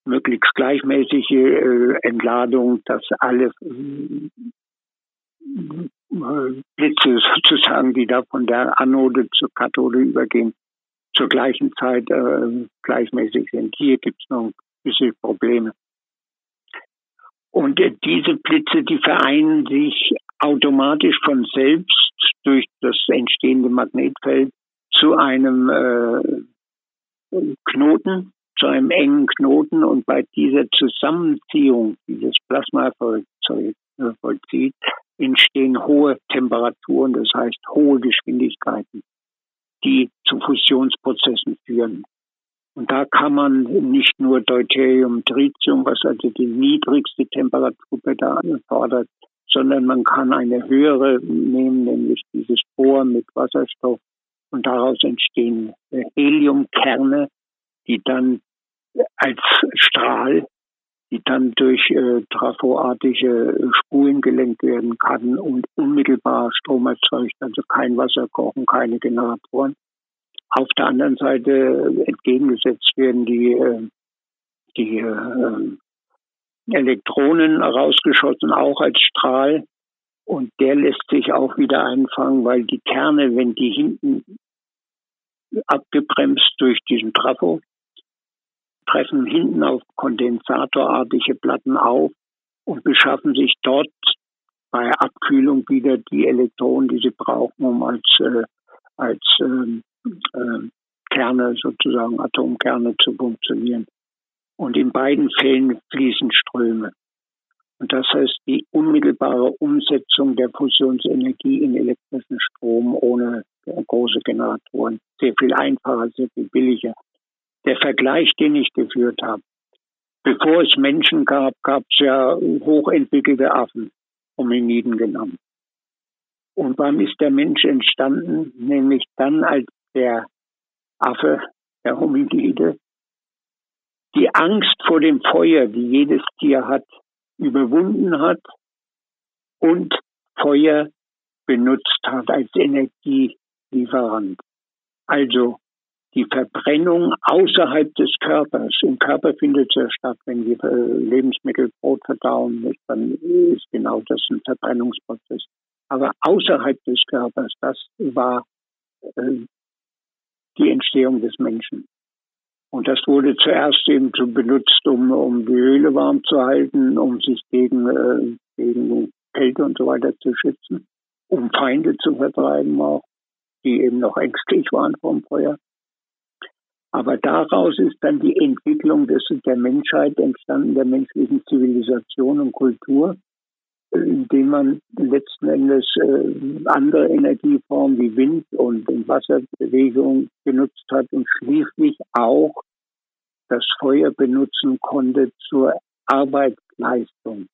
D: Möglichst gleichmäßige äh, Entladung, dass alle Blitze sozusagen, die da von der Anode zur Kathode übergehen, zur gleichen Zeit äh, gleichmäßig sind. Hier gibt es noch ein bisschen Probleme. Und äh, diese Blitze, die vereinen sich automatisch von selbst durch das entstehende Magnetfeld zu einem äh, Knoten, zu einem engen Knoten. Und bei dieser Zusammenziehung, die das Plasma vollzieht, entstehen hohe Temperaturen, das heißt hohe Geschwindigkeiten, die zu Fusionsprozessen führen. Und da kann man nicht nur Deuterium, Tritium, was also die niedrigste Temperatur fordert, sondern man kann eine höhere nehmen, nämlich dieses Bohr mit Wasserstoff. Und daraus entstehen Heliumkerne, die dann als Strahl die dann durch äh, trafoartige Spulen gelenkt werden kann und unmittelbar Strom erzeugt, also kein Wasser kochen, keine Generatoren. Auf der anderen Seite entgegengesetzt werden die, äh, die äh, Elektronen rausgeschossen, auch als Strahl. Und der lässt sich auch wieder einfangen, weil die Kerne, wenn die hinten abgebremst durch diesen Trafo, treffen hinten auf kondensatorartige Platten auf und beschaffen sich dort bei Abkühlung wieder die Elektronen, die sie brauchen, um als, äh, als ähm, äh, Kerne sozusagen Atomkerne zu funktionieren. Und in beiden Fällen fließen Ströme. Und das heißt die unmittelbare Umsetzung der Fusionsenergie in elektrischen Strom ohne große Generatoren. Sehr viel einfacher, sehr viel billiger. Der Vergleich, den ich geführt habe, bevor es Menschen gab, gab es ja hochentwickelte Affen, Hominiden genommen. Und wann ist der Mensch entstanden? Nämlich dann, als der Affe, der Hominide, die Angst vor dem Feuer, die jedes Tier hat, überwunden hat und Feuer benutzt hat als Energielieferant. Also die Verbrennung außerhalb des Körpers. Im Körper findet es ja statt, wenn wir äh, Lebensmittel, Brot verdauen, dann ist genau das ein Verbrennungsprozess. Aber außerhalb des Körpers, das war äh, die Entstehung des Menschen. Und das wurde zuerst eben benutzt, um, um die Höhle warm zu halten, um sich gegen, äh, gegen Kälte und so weiter zu schützen, um Feinde zu vertreiben auch, die eben noch ängstlich waren vom Feuer. Aber daraus ist dann die Entwicklung des, der Menschheit entstanden, der menschlichen Zivilisation und Kultur, indem man letzten Endes äh, andere Energieformen wie Wind und, Wasserbewegung genutzt hat und schließlich auch das Feuer benutzen konnte zur Arbeitsleistung,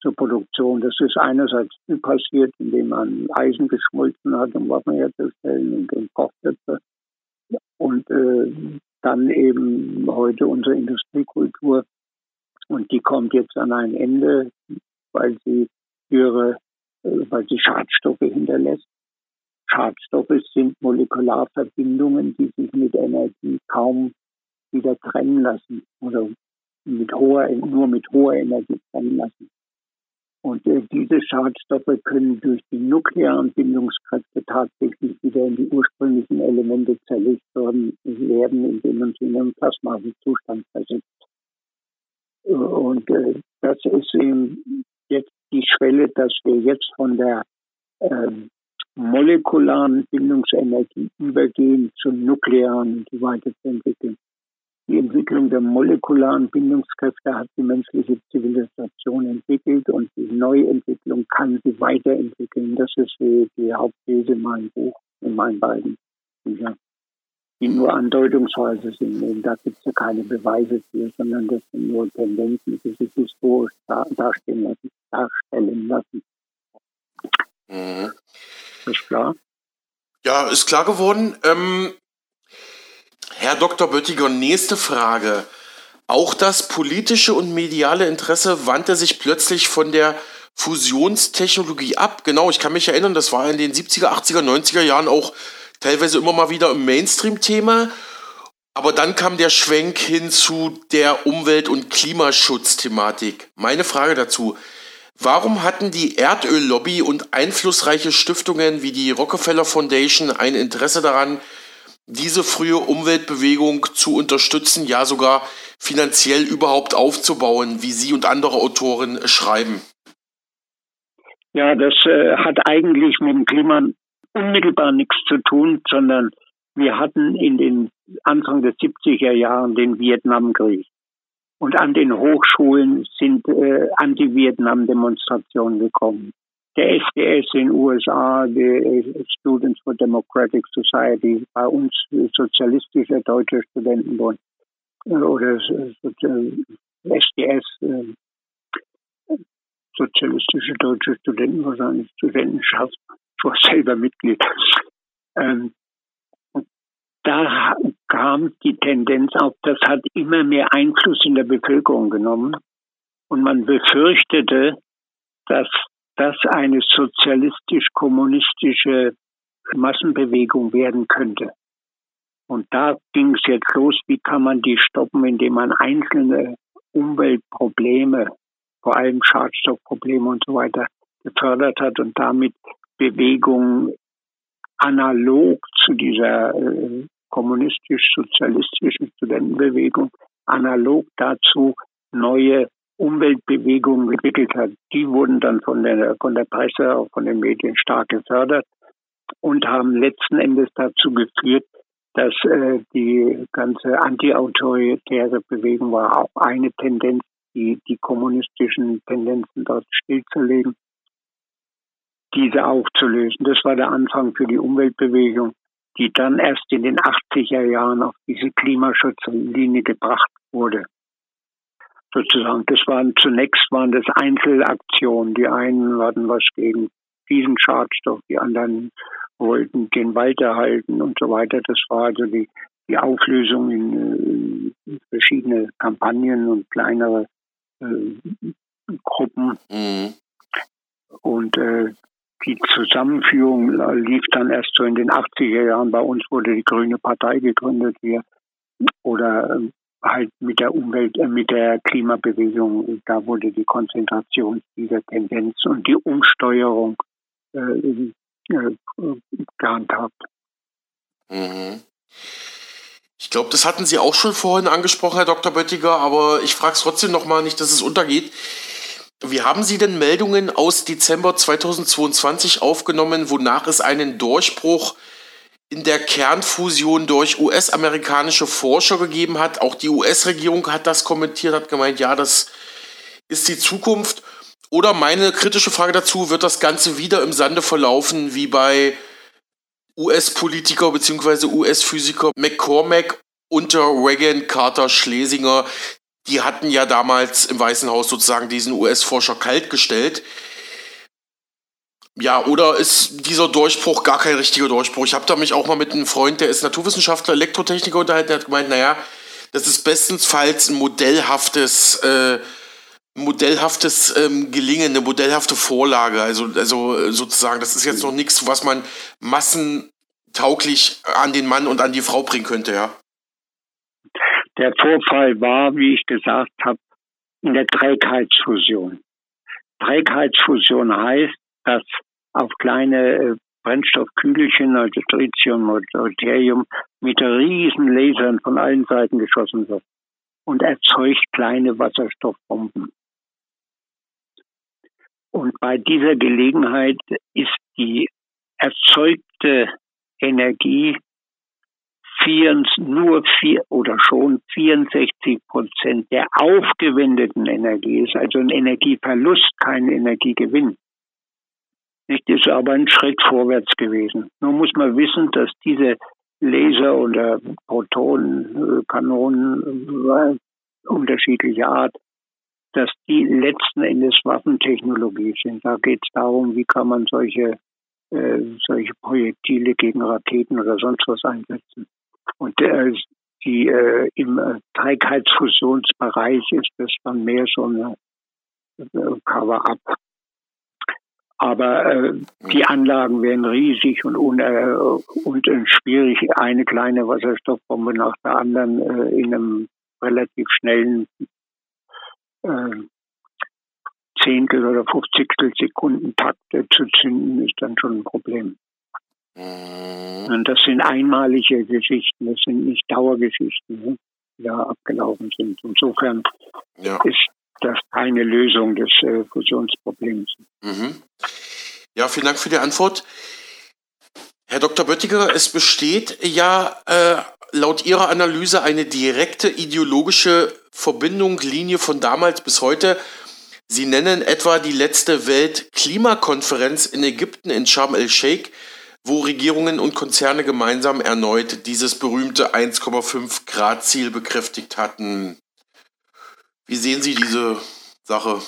D: zur Produktion. Das ist einerseits passiert, indem man Eisen geschmolzen hat, um Waffen herzustellen und, und Kochtöpfe. Und äh, dann eben heute unsere Industriekultur. Und die kommt jetzt an ein Ende weil sie ihre, äh, weil sie Schadstoffe hinterlässt. Schadstoffe sind Molekularverbindungen, die sich mit Energie kaum wieder trennen lassen oder mit hoher, nur mit hoher Energie trennen lassen. Und äh, diese Schadstoffe können durch die nuklearen Bindungskräfte tatsächlich wieder in die ursprünglichen Elemente zerlegt werden, indem man sie in einen plasmalen Zustand versetzt. Und äh, das ist eben jetzt die Schwelle, dass wir jetzt von der ähm, molekularen Bindungsenergie übergehen zur nuklearen, die weiterzuentwickeln. Die Entwicklung der molekularen Bindungskräfte hat die menschliche Zivilisation entwickelt und die Neuentwicklung kann sie weiterentwickeln. Das ist die, Hauptthese in meinem Buch, in meinen beiden Büchern die nur andeutungsweise sind. Da gibt es ja keine Beweise für, sondern das sind nur Tendenzen, die sich historisch darstellen lassen. Darstellen lassen.
C: Mhm.
D: Ist klar?
C: Ja, ist klar geworden. Ähm, Herr Dr. Böttiger, nächste Frage. Auch das politische und mediale Interesse wandte sich plötzlich von der Fusionstechnologie ab. Genau, ich kann mich erinnern, das war in den 70er, 80er, 90er Jahren auch teilweise immer mal wieder im Mainstream-Thema. Aber dann kam der Schwenk hin zu der Umwelt- und Klimaschutzthematik. Meine Frage dazu. Warum hatten die Erdöllobby und einflussreiche Stiftungen wie die Rockefeller Foundation ein Interesse daran, diese frühe Umweltbewegung zu unterstützen, ja sogar finanziell überhaupt aufzubauen, wie Sie und andere Autoren schreiben?
D: Ja, das äh, hat eigentlich mit dem Klima unmittelbar nichts zu tun, sondern wir hatten in den Anfang der 70er Jahren den Vietnamkrieg. Und an den Hochschulen sind äh, Anti-Vietnam-Demonstrationen gekommen. Der SDS in den USA, der Students for Democratic Society, bei uns sozialistischer deutscher Studentenbund äh, oder SDS, äh, sozialistische deutsche Studenten, wahrscheinlich Studentenschaft, war selber Mitglied. Ähm, da kam die Tendenz auf, das hat immer mehr Einfluss in der Bevölkerung genommen. Und man befürchtete, dass das eine sozialistisch-kommunistische Massenbewegung werden könnte. Und da ging es jetzt los, wie kann man die stoppen, indem man einzelne Umweltprobleme, vor allem Schadstoffprobleme und so weiter, gefördert hat und damit Bewegung analog zu dieser äh, kommunistisch-sozialistischen Studentenbewegung, analog dazu neue Umweltbewegungen entwickelt hat. Die wurden dann von der, von der Presse, auch von den Medien stark gefördert und haben letzten Endes dazu geführt, dass äh, die ganze antiautoritäre Bewegung war auch eine Tendenz, die, die kommunistischen Tendenzen dort stillzulegen, diese aufzulösen. Das war der Anfang für die Umweltbewegung, die dann erst in den 80er Jahren auf diese Klimaschutzlinie gebracht wurde. Sozusagen. Das waren zunächst waren das Einzelaktionen. Die einen hatten was gegen diesen Schadstoff, die anderen wollten den Wald erhalten und so weiter. Das war also die, die Auflösung in, in verschiedene Kampagnen und kleinere äh, Gruppen. Mhm. Und äh, die Zusammenführung lief dann erst so in den 80er Jahren. Bei uns wurde die Grüne Partei gegründet hier. Oder äh, halt mit der Umwelt, äh, mit der Klimabewegung, da wurde die Konzentration dieser Tendenz und die Umsteuerung äh, äh, gehandhabt.
C: Mhm. Ich glaube, das hatten Sie auch schon vorhin angesprochen, Herr Dr. Böttiger, aber ich frage es trotzdem nochmal nicht, dass es untergeht. Wie haben Sie denn Meldungen aus Dezember 2022 aufgenommen, wonach es einen Durchbruch in der Kernfusion durch US-amerikanische Forscher gegeben hat? Auch die US-Regierung hat das kommentiert, hat gemeint, ja, das ist die Zukunft. Oder meine kritische Frage dazu, wird das Ganze wieder im Sande verlaufen, wie bei US-Politiker bzw. US-Physiker McCormack unter Reagan, Carter, Schlesinger, die hatten ja damals im Weißen Haus sozusagen diesen US-Forscher kaltgestellt. Ja, oder ist dieser Durchbruch gar kein richtiger Durchbruch? Ich habe da mich auch mal mit einem Freund, der ist Naturwissenschaftler, Elektrotechniker unterhalten, der hat gemeint, naja, das ist bestenfalls ein modellhaftes, äh, modellhaftes ähm, Gelingen, eine modellhafte Vorlage. Also, also sozusagen, das ist jetzt noch nichts, was man massentauglich an den Mann und an die Frau bringen könnte, ja.
D: Der Vorfall war, wie ich gesagt habe, in der Trägheitsfusion. Trägheitsfusion heißt, dass auf kleine äh, Brennstoffkügelchen, also Tritium und Deuterium, mit riesen Lasern von allen Seiten geschossen wird und erzeugt kleine Wasserstoffbomben. Und bei dieser Gelegenheit ist die erzeugte Energie vier, nur vier oder schon 64 Prozent der aufgewendeten Energie ist also ein Energieverlust, kein Energiegewinn. Nicht, ist aber ein Schritt vorwärts gewesen. Nun muss man wissen, dass diese Laser oder Protonenkanonen äh, unterschiedlicher Art, dass die letzten Endes Waffentechnologie sind. Da geht es darum, wie kann man solche, äh, solche Projektile gegen Raketen oder sonst was einsetzen. Und äh, die äh, im äh, Trägheitsfusionsbereich ist das dann mehr so eine äh, Cover-up. Aber äh, die Anlagen werden riesig und, un, äh, und äh, schwierig, eine kleine Wasserstoffbombe nach der anderen äh, in einem relativ schnellen äh, Zehntel oder Fünfzigstel Sekunden Takte zu zünden, ist dann schon ein Problem. Mhm. Und das sind einmalige Geschichten, das sind nicht Dauergeschichten, ne, die da abgelaufen sind. Insofern ja. ist das keine Lösung des äh, Fusionsproblems.
C: Mhm. Ja, vielen Dank für die Antwort. Herr Dr. Böttiger, es besteht ja äh, laut Ihrer Analyse eine direkte ideologische Verbindung, Linie von damals bis heute. Sie nennen etwa die letzte Weltklimakonferenz in Ägypten in Sharm el-Sheikh wo Regierungen und Konzerne gemeinsam erneut dieses berühmte 1,5 Grad Ziel bekräftigt hatten. Wie sehen Sie diese Sache?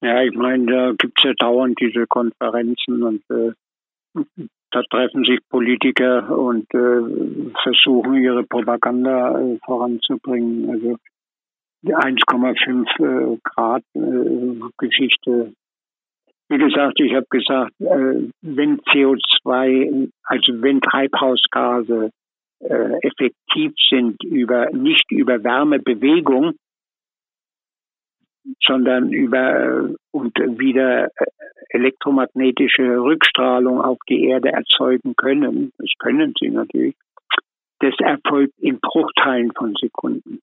D: Ja, ich meine, da gibt es ja dauernd diese Konferenzen und äh, da treffen sich Politiker und äh, versuchen ihre Propaganda äh, voranzubringen. Also die 1,5 äh, Grad äh, Geschichte wie gesagt, ich habe gesagt, äh, wenn CO2, also wenn Treibhausgase äh, effektiv sind über nicht über Wärmebewegung, sondern über äh, und wieder elektromagnetische Rückstrahlung auf die Erde erzeugen können. Das können sie natürlich. Das erfolgt in Bruchteilen von Sekunden.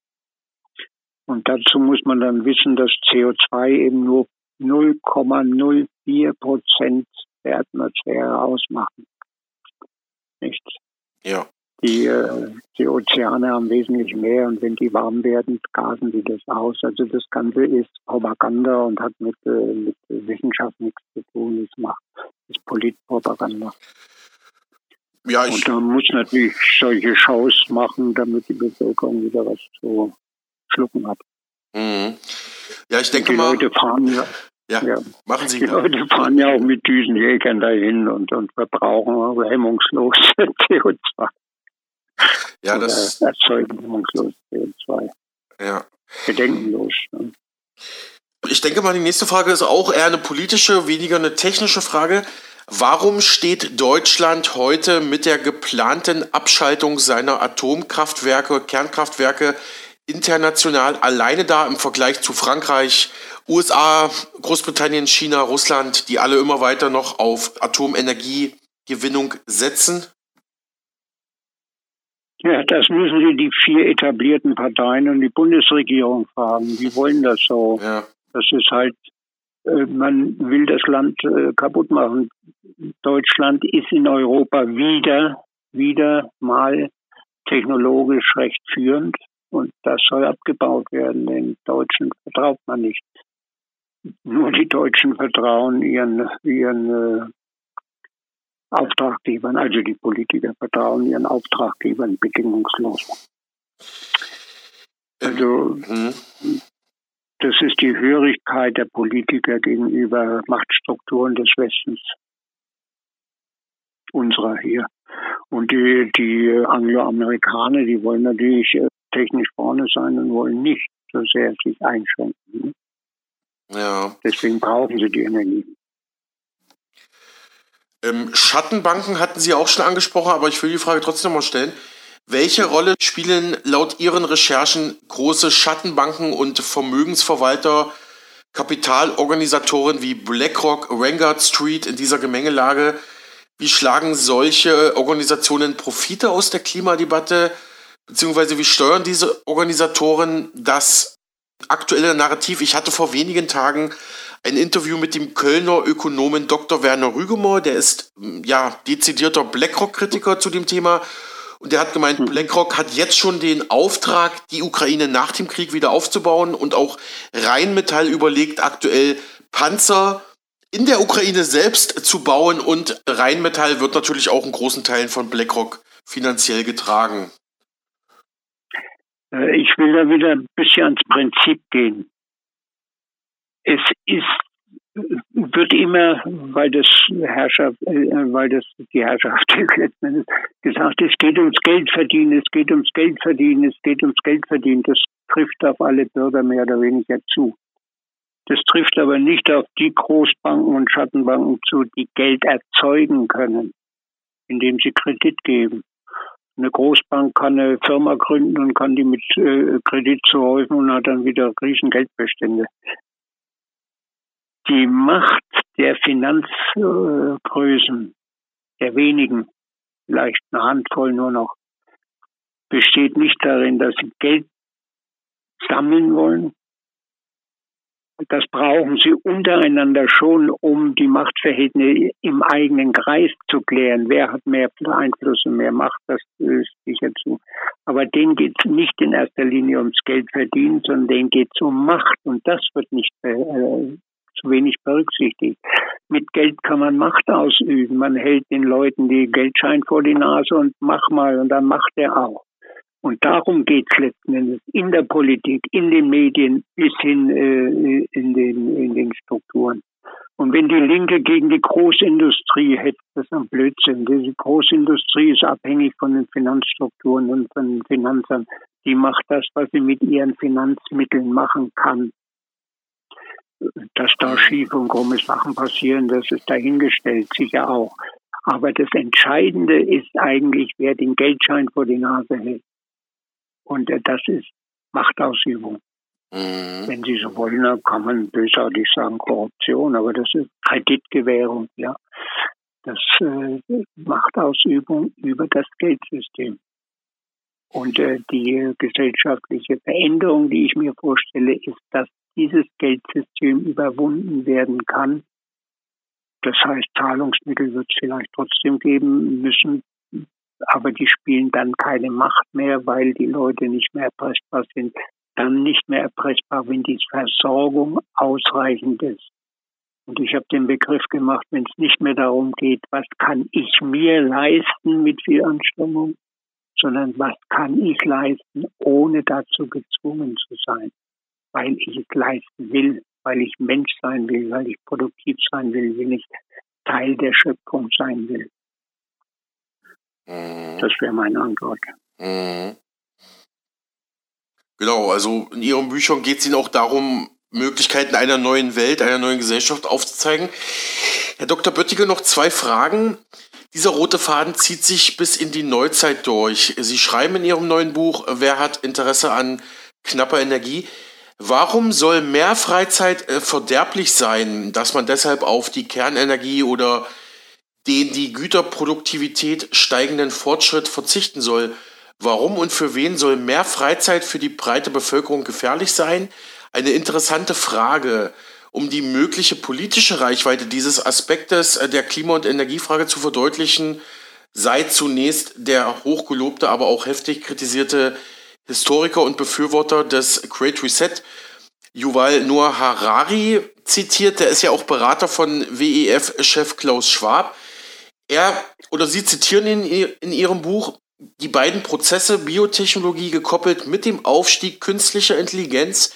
D: Und dazu muss man dann wissen, dass CO2 eben nur 0,04 Prozent der Atmosphäre ausmachen. Nicht?
C: Ja.
D: Die, äh, die Ozeane haben wesentlich mehr und wenn die warm werden, gasen sie das aus. Also das Ganze ist Propaganda und hat mit, äh, mit Wissenschaft nichts zu tun. Es macht ist Politpropaganda. Ja, ich und man muss natürlich solche Shows machen, damit die Bevölkerung wieder was zu schlucken hat.
C: Mhm. Ja, ich denke die mal.
D: Leute fahren ja,
C: ja, ja, machen Sie
D: Die. Leute fahren ja auch mit Düsenjägern dahin und, und verbrauchen hemmungslos CO2.
C: Ja, das.
D: Erzeugen hemmungslos CO2.
C: Ja.
D: Bedenkenlos. Ne?
C: Ich denke mal, die nächste Frage ist auch eher eine politische, weniger eine technische Frage. Warum steht Deutschland heute mit der geplanten Abschaltung seiner Atomkraftwerke, Kernkraftwerke international alleine da im Vergleich zu Frankreich, USA, Großbritannien, China, Russland, die alle immer weiter noch auf Atomenergiegewinnung setzen?
D: Ja, das müssen Sie die vier etablierten Parteien und die Bundesregierung fragen. Die wollen das so. Ja. Das ist halt, äh, man will das Land äh, kaputt machen. Deutschland ist in Europa wieder, wieder mal technologisch recht führend. Und das soll abgebaut werden. Den Deutschen vertraut man nicht. Nur die Deutschen vertrauen ihren, ihren äh, Auftraggebern, also die Politiker vertrauen ihren Auftraggebern bedingungslos. Also mhm. das ist die Hörigkeit der Politiker gegenüber Machtstrukturen des Westens, unserer hier. Und die, die Angloamerikaner, die wollen natürlich äh, technisch vorne sein und wollen nicht so sehr sich einschränken.
C: Ja.
D: Deswegen brauchen sie die Energie.
C: Ähm, Schattenbanken hatten Sie auch schon angesprochen, aber ich will die Frage trotzdem mal stellen. Welche Rolle spielen laut Ihren Recherchen große Schattenbanken und Vermögensverwalter, Kapitalorganisatoren wie BlackRock, Vanguard Street in dieser Gemengelage? Wie schlagen solche Organisationen Profite aus der Klimadebatte? Beziehungsweise wie steuern diese Organisatoren das aktuelle Narrativ? Ich hatte vor wenigen Tagen ein Interview mit dem Kölner Ökonomen Dr. Werner Rügemoor, der ist ja dezidierter BlackRock-Kritiker zu dem Thema. Und der hat gemeint, hm. BlackRock hat jetzt schon den Auftrag, die Ukraine nach dem Krieg wieder aufzubauen. Und auch Rheinmetall überlegt aktuell Panzer in der Ukraine selbst zu bauen. Und Rheinmetall wird natürlich auch in großen Teilen von BlackRock finanziell getragen.
D: Äh, ich will da wieder ein bisschen ans Prinzip gehen es ist wird immer, weil das Herrschaft, äh, weil das die Herrschaft gesagt, es geht ums Geld verdienen, es geht ums Geld verdienen, es geht ums Geld verdienen. Das trifft auf alle Bürger mehr oder weniger zu. Das trifft aber nicht auf die Großbanken und Schattenbanken zu, die Geld erzeugen können, indem sie Kredit geben. Eine Großbank kann eine Firma gründen und kann die mit äh, Kredit zuhäufen und hat dann wieder riesen Geldbestände die Macht der Finanzgrößen, der wenigen, vielleicht eine Handvoll nur noch, besteht nicht darin, dass sie Geld sammeln wollen. Das brauchen sie untereinander schon, um die Machtverhältnisse im eigenen Kreis zu klären. Wer hat mehr Einfluss und mehr Macht, das ist sicher zu. Aber denen geht es nicht in erster Linie ums Geld verdienen, sondern denen geht es um Macht. Und das wird nicht äh, zu wenig berücksichtigt. Mit Geld kann man Macht ausüben. Man hält den Leuten die Geldschein vor die Nase und mach mal und dann macht er auch. Und darum geht es letzten Endes in der Politik, in den Medien bis hin äh, in, den, in den Strukturen. Und wenn die Linke gegen die Großindustrie hätte, das ist ein Blödsinn. Die Großindustrie ist abhängig von den Finanzstrukturen und von den Finanzern. Die macht das, was sie mit ihren Finanzmitteln machen kann dass da schief und krumme Sachen passieren, das ist dahingestellt, sicher auch. Aber das Entscheidende ist eigentlich, wer den Geldschein vor die Nase hält. Und äh, das ist Machtausübung. Mhm. Wenn Sie so wollen, dann kann man bösartig sagen Korruption, aber das ist Kreditgewährung, ja. Das äh, Machtausübung über das Geldsystem. Und äh, die gesellschaftliche Veränderung, die ich mir vorstelle, ist, dass dieses Geldsystem überwunden werden kann. Das heißt, Zahlungsmittel wird es vielleicht trotzdem geben müssen, aber die spielen dann keine Macht mehr, weil die Leute nicht mehr erpressbar sind. Dann nicht mehr erpressbar, wenn die Versorgung ausreichend ist. Und ich habe den Begriff gemacht, wenn es nicht mehr darum geht, was kann ich mir leisten mit viel Anstrengung, sondern was kann ich leisten, ohne dazu gezwungen zu sein, weil ich es leisten will, weil ich Mensch sein will, weil ich produktiv sein will, will ich Teil der Schöpfung sein will. Mhm. Das wäre meine Antwort. Mhm.
C: Genau, also in Ihren Büchern geht es Ihnen auch darum, Möglichkeiten einer neuen Welt, einer neuen Gesellschaft aufzuzeigen. Herr Dr. Böttiger, noch zwei Fragen. Dieser rote Faden zieht sich bis in die Neuzeit durch. Sie schreiben in Ihrem neuen Buch, wer hat Interesse an knapper Energie? Warum soll mehr Freizeit äh, verderblich sein, dass man deshalb auf die Kernenergie oder den die Güterproduktivität steigenden Fortschritt verzichten soll? Warum und für wen soll mehr Freizeit für die breite Bevölkerung gefährlich sein? Eine interessante Frage. Um die mögliche politische Reichweite dieses Aspektes äh, der Klima- und Energiefrage zu verdeutlichen, sei zunächst der hochgelobte, aber auch heftig kritisierte Historiker und Befürworter des Great Reset, Yuval Noah Harari, zitiert. Der ist ja auch Berater von WEF-Chef Klaus Schwab. Er oder Sie zitieren in, in Ihrem Buch, die beiden Prozesse Biotechnologie gekoppelt mit dem Aufstieg künstlicher Intelligenz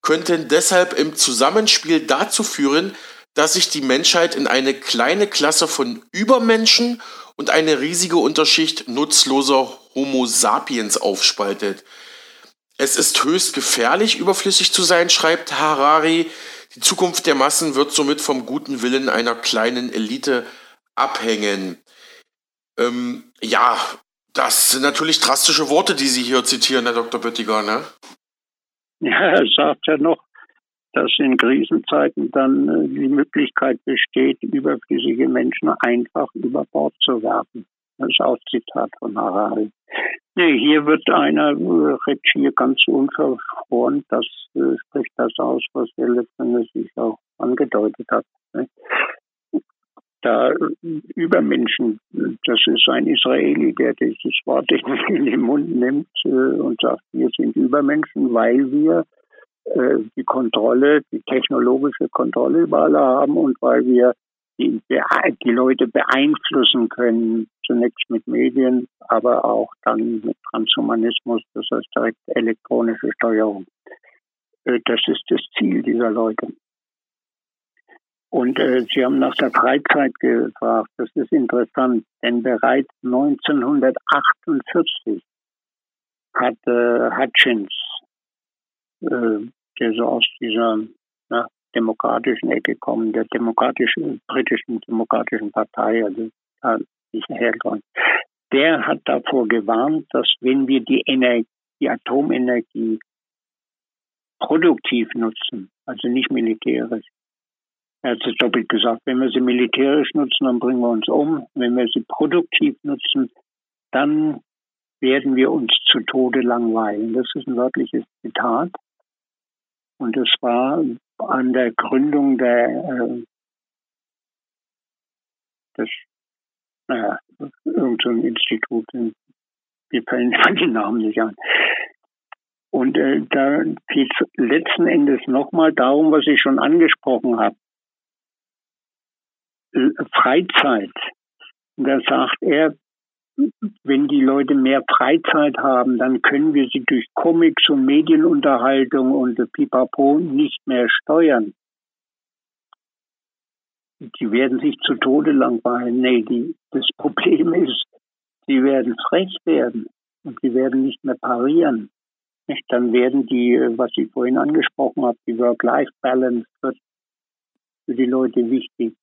C: könnten deshalb im Zusammenspiel dazu führen, dass sich die Menschheit in eine kleine Klasse von Übermenschen und eine riesige Unterschicht nutzloser Homo sapiens aufspaltet. Es ist höchst gefährlich, überflüssig zu sein, schreibt Harari. Die Zukunft der Massen wird somit vom guten Willen einer kleinen Elite abhängen. Ähm, ja, das sind natürlich drastische Worte, die Sie hier zitieren, Herr Dr. Böttiger, ne?
D: Ja, er sagt ja noch, dass in Krisenzeiten dann äh, die Möglichkeit besteht, überflüssige Menschen einfach über Bord zu werfen. Das ist auch Zitat von Harari. Nee, hier wird einer, äh, redet hier ganz unverfroren, das äh, spricht das aus, was er letztendlich auch angedeutet hat. Ne? Da Übermenschen, das ist ein Israeli, der dieses Wort in den Mund nimmt äh, und sagt, wir sind Übermenschen, weil wir äh, die Kontrolle, die technologische Kontrolle über alle haben und weil wir die, die Leute beeinflussen können, zunächst mit Medien, aber auch dann mit Transhumanismus, das heißt direkt elektronische Steuerung. Äh, das ist das Ziel dieser Leute. Und äh, Sie haben nach der Freizeit gefragt. Das ist interessant, denn bereits 1948 hat äh, Hutchins, äh, der so aus dieser na, demokratischen Ecke kommt, der demokratischen, britischen demokratischen Partei, also da ich herkommt, der hat davor gewarnt, dass wenn wir die die Atomenergie produktiv nutzen, also nicht militärisch, er hat es doppelt gesagt, wenn wir sie militärisch nutzen, dann bringen wir uns um. Wenn wir sie produktiv nutzen, dann werden wir uns zu Tode langweilen. Das ist ein wörtliches Zitat. Und es war an der Gründung der, äh, des, naja, irgendein Institut, wir fallen die Namen nicht an. Und äh, da geht es letzten Endes nochmal darum, was ich schon angesprochen habe. Freizeit. Da sagt er, wenn die Leute mehr Freizeit haben, dann können wir sie durch Comics und Medienunterhaltung und Pipapo nicht mehr steuern. Die werden sich zu Tode langweilen. Nee, die, das Problem ist, sie werden frech werden und sie werden nicht mehr parieren. Dann werden die, was ich vorhin angesprochen habe, die Work-Life-Balance wird für die Leute wichtig.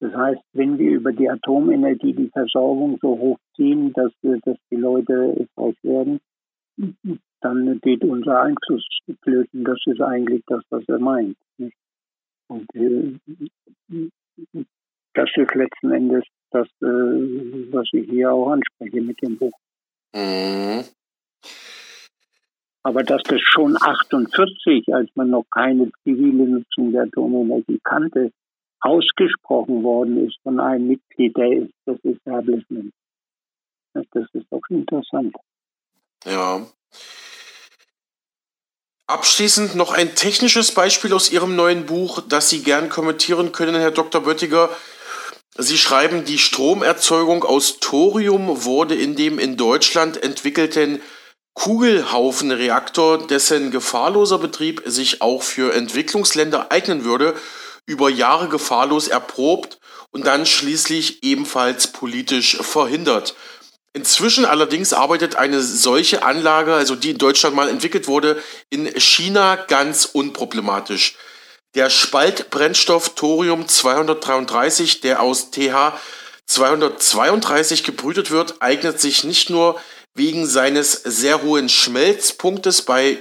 D: Das heißt, wenn wir über die Atomenergie die Versorgung so hochziehen, dass, dass die Leute reich werden, dann geht unser Einfluss flöten. Das ist eigentlich das, was er meint. Und äh, das ist letzten Endes das, äh, was ich hier auch anspreche mit dem Buch. Mhm. Aber dass das schon 48, als man noch keine zivile Nutzung der Atomenergie kannte, ausgesprochen worden ist von einem Mitglied der, des Establishments. Das ist doch interessant.
C: Ja. Abschließend noch ein technisches Beispiel aus Ihrem neuen Buch, das Sie gern kommentieren können, Herr Dr. Böttiger. Sie schreiben, die Stromerzeugung aus Thorium wurde in dem in Deutschland entwickelten Kugelhaufenreaktor, dessen gefahrloser Betrieb sich auch für Entwicklungsländer eignen würde, über Jahre gefahrlos erprobt und dann schließlich ebenfalls politisch verhindert. Inzwischen allerdings arbeitet eine solche Anlage, also die in Deutschland mal entwickelt wurde, in China ganz unproblematisch. Der Spaltbrennstoff Thorium 233, der aus TH 232 gebrütet wird, eignet sich nicht nur wegen seines sehr hohen Schmelzpunktes bei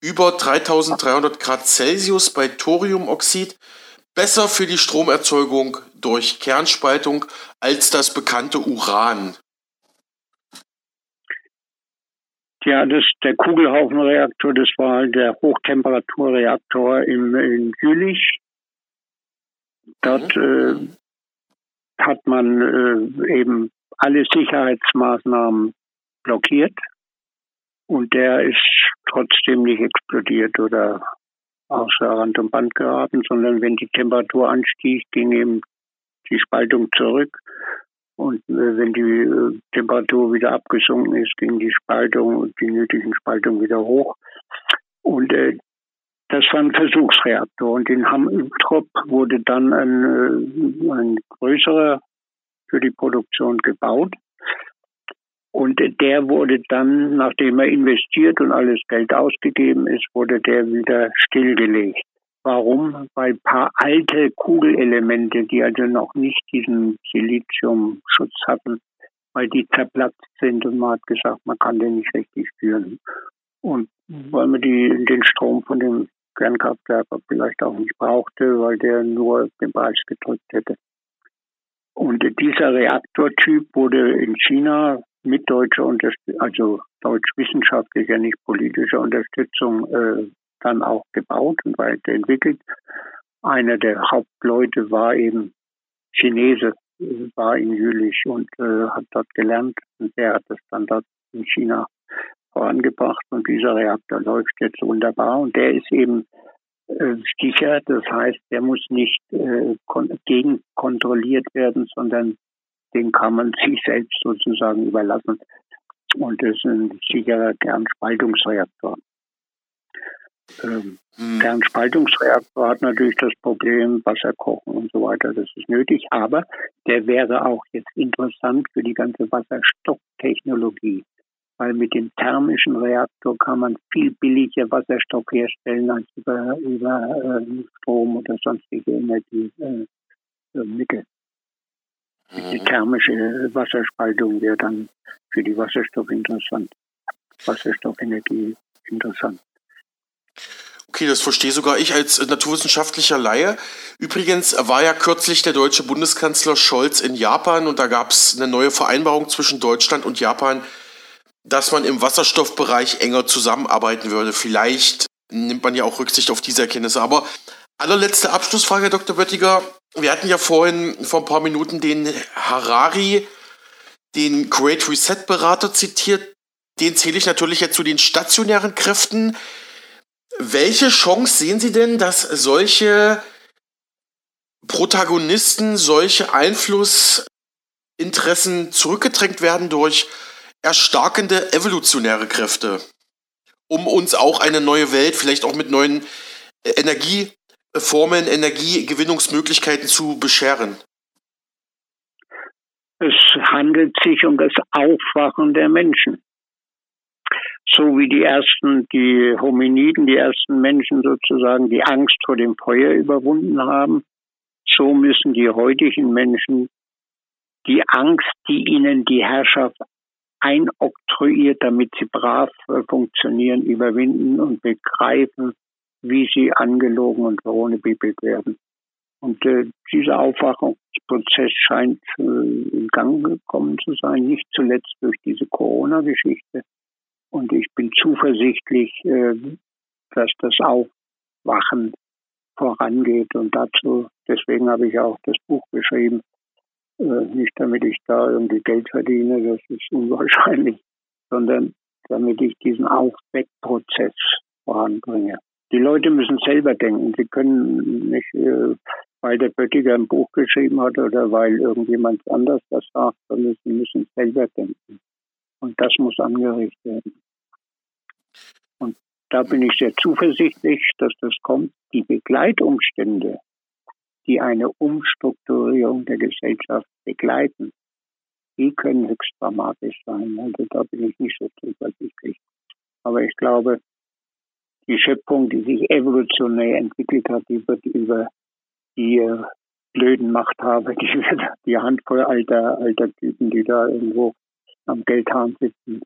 C: über 3300 Grad Celsius bei Thoriumoxid besser für die Stromerzeugung durch Kernspaltung als das bekannte Uran.
D: Ja, das, der Kugelhaufenreaktor, das war halt der Hochtemperaturreaktor im, in Jülich. Dort mhm. äh, hat man äh, eben alle Sicherheitsmaßnahmen blockiert und der ist trotzdem nicht explodiert oder außer Rand und Band geraten, sondern wenn die Temperatur anstieg, ging eben die Spaltung zurück und äh, wenn die äh, Temperatur wieder abgesunken ist, ging die Spaltung und die nötigen Spaltungen wieder hoch. Und äh, das war ein Versuchsreaktor. Und in Hamm-Übtrop wurde dann ein, äh, ein größerer für die Produktion gebaut. Und der wurde dann, nachdem er investiert und alles Geld ausgegeben ist, wurde der wieder stillgelegt. Warum? Weil ein paar alte Kugelelemente, die also noch nicht diesen Siliziumschutz hatten, weil die zerplatzt sind und man hat gesagt, man kann den nicht richtig führen. Und weil man die, den Strom von dem Kernkraftwerk vielleicht auch nicht brauchte, weil der nur den Preis gedrückt hätte. Und dieser Reaktortyp wurde in China mit deutscher also deutsch-wissenschaftlicher, nicht politischer Unterstützung äh, dann auch gebaut und weiterentwickelt. Einer der Hauptleute war eben Chinese, war in Jülich und äh, hat dort gelernt und der hat das dann dort in China vorangebracht und dieser Reaktor läuft jetzt wunderbar und der ist eben äh, sicher, das heißt, der muss nicht äh, gegenkontrolliert werden, sondern den kann man sich selbst sozusagen überlassen. Und das ist ein sicherer Kernspaltungsreaktor. Ähm, hm. Kernspaltungsreaktor hat natürlich das Problem Wasser kochen und so weiter. Das ist nötig, aber der wäre auch jetzt interessant für die ganze Wasserstofftechnologie, weil mit dem thermischen Reaktor kann man viel billiger Wasserstoff herstellen als über, über äh, Strom oder sonstige Energiemittel. Äh, mhm. Die thermische Wasserspaltung wäre dann für die Wasserstoff interessant. Wasserstoffenergie interessant.
C: Okay, das verstehe sogar ich als naturwissenschaftlicher Laie. Übrigens war ja kürzlich der deutsche Bundeskanzler Scholz in Japan und da gab es eine neue Vereinbarung zwischen Deutschland und Japan, dass man im Wasserstoffbereich enger zusammenarbeiten würde. Vielleicht nimmt man ja auch Rücksicht auf diese Erkenntnisse. Aber allerletzte Abschlussfrage, Herr Dr. Böttiger. Wir hatten ja vorhin vor ein paar Minuten den Harari, den Great Reset Berater zitiert. Den zähle ich natürlich jetzt zu den stationären Kräften. Welche Chance sehen Sie denn, dass solche Protagonisten, solche Einflussinteressen zurückgedrängt werden durch erstarkende evolutionäre Kräfte, um uns auch eine neue Welt, vielleicht auch mit neuen äh, Energieformen, Energiegewinnungsmöglichkeiten zu bescheren?
D: Es handelt sich um das Aufwachen der Menschen so wie die ersten, die Hominiden, die ersten Menschen sozusagen die Angst vor dem Feuer überwunden haben, so müssen die heutigen Menschen die Angst, die ihnen die Herrschaft einoktroyiert, damit sie brav äh, funktionieren, überwinden und begreifen, wie sie angelogen und verhohnepiepelt werden. Und äh, dieser Aufwachungsprozess scheint äh, in Gang gekommen zu sein, nicht zuletzt durch diese Corona-Geschichte. Und ich bin zuversichtlich, äh, dass das Aufwachen vorangeht. Und dazu, deswegen habe ich auch das Buch geschrieben, Äh, nicht damit ich da irgendwie Geld verdiene, das ist unwahrscheinlich, sondern damit ich diesen Aufweckprozess voranbringe. Die Leute müssen selber denken. Sie können nicht, äh, weil der Böttiger ein Buch geschrieben hat oder weil irgendjemand anders das sagt, sondern sie müssen selber denken. Und das muss angeregt werden. Und da bin ich sehr zuversichtlich, dass das kommt. Die Begleitumstände, die eine Umstrukturierung der Gesellschaft begleiten, die können höchst dramatisch sein. Also da bin ich nicht so zuversichtlich. Aber ich glaube, die Schöpfung, die sich evolutionär entwickelt hat, die wird über die äh, blöden Machthaber, die, die Handvoll alter, alter Typen, die da irgendwo am Geldhahn sitzen,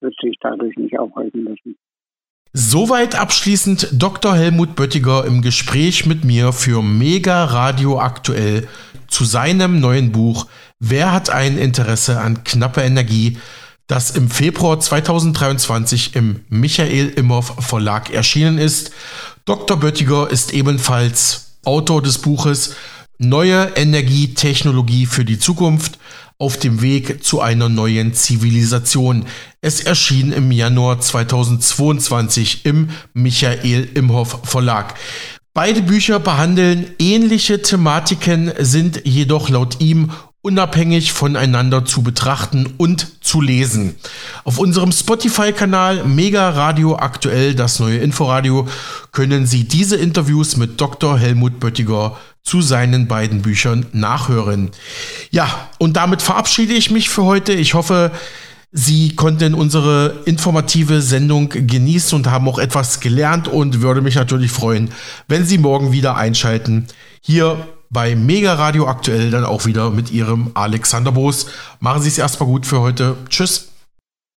D: wird sich dadurch nicht aufhalten müssen.
C: Soweit abschließend Dr. Helmut Böttiger im Gespräch mit mir für Mega Radio aktuell zu seinem neuen Buch Wer hat ein Interesse an knapper Energie? Das im Februar 2023 im Michael Imhoff Verlag erschienen ist. Dr. Böttiger ist ebenfalls Autor des Buches Neue Energietechnologie für die Zukunft auf dem Weg zu einer neuen Zivilisation. Es erschien im Januar 2022 im Michael Imhoff Verlag. Beide Bücher behandeln ähnliche Thematiken, sind jedoch laut ihm unabhängig voneinander zu betrachten und zu lesen. Auf unserem Spotify-Kanal Mega Radio aktuell, das neue Inforadio, können Sie diese Interviews mit Dr. Helmut Böttiger zu seinen beiden Büchern nachhören. Ja, und damit verabschiede ich mich für heute. Ich hoffe, Sie konnten unsere informative Sendung genießen und haben auch etwas gelernt und würde mich natürlich freuen, wenn Sie morgen wieder einschalten. Hier bei Mega Radio aktuell dann auch wieder mit Ihrem Alexander Boos. Machen Sie es erstmal gut für heute. Tschüss.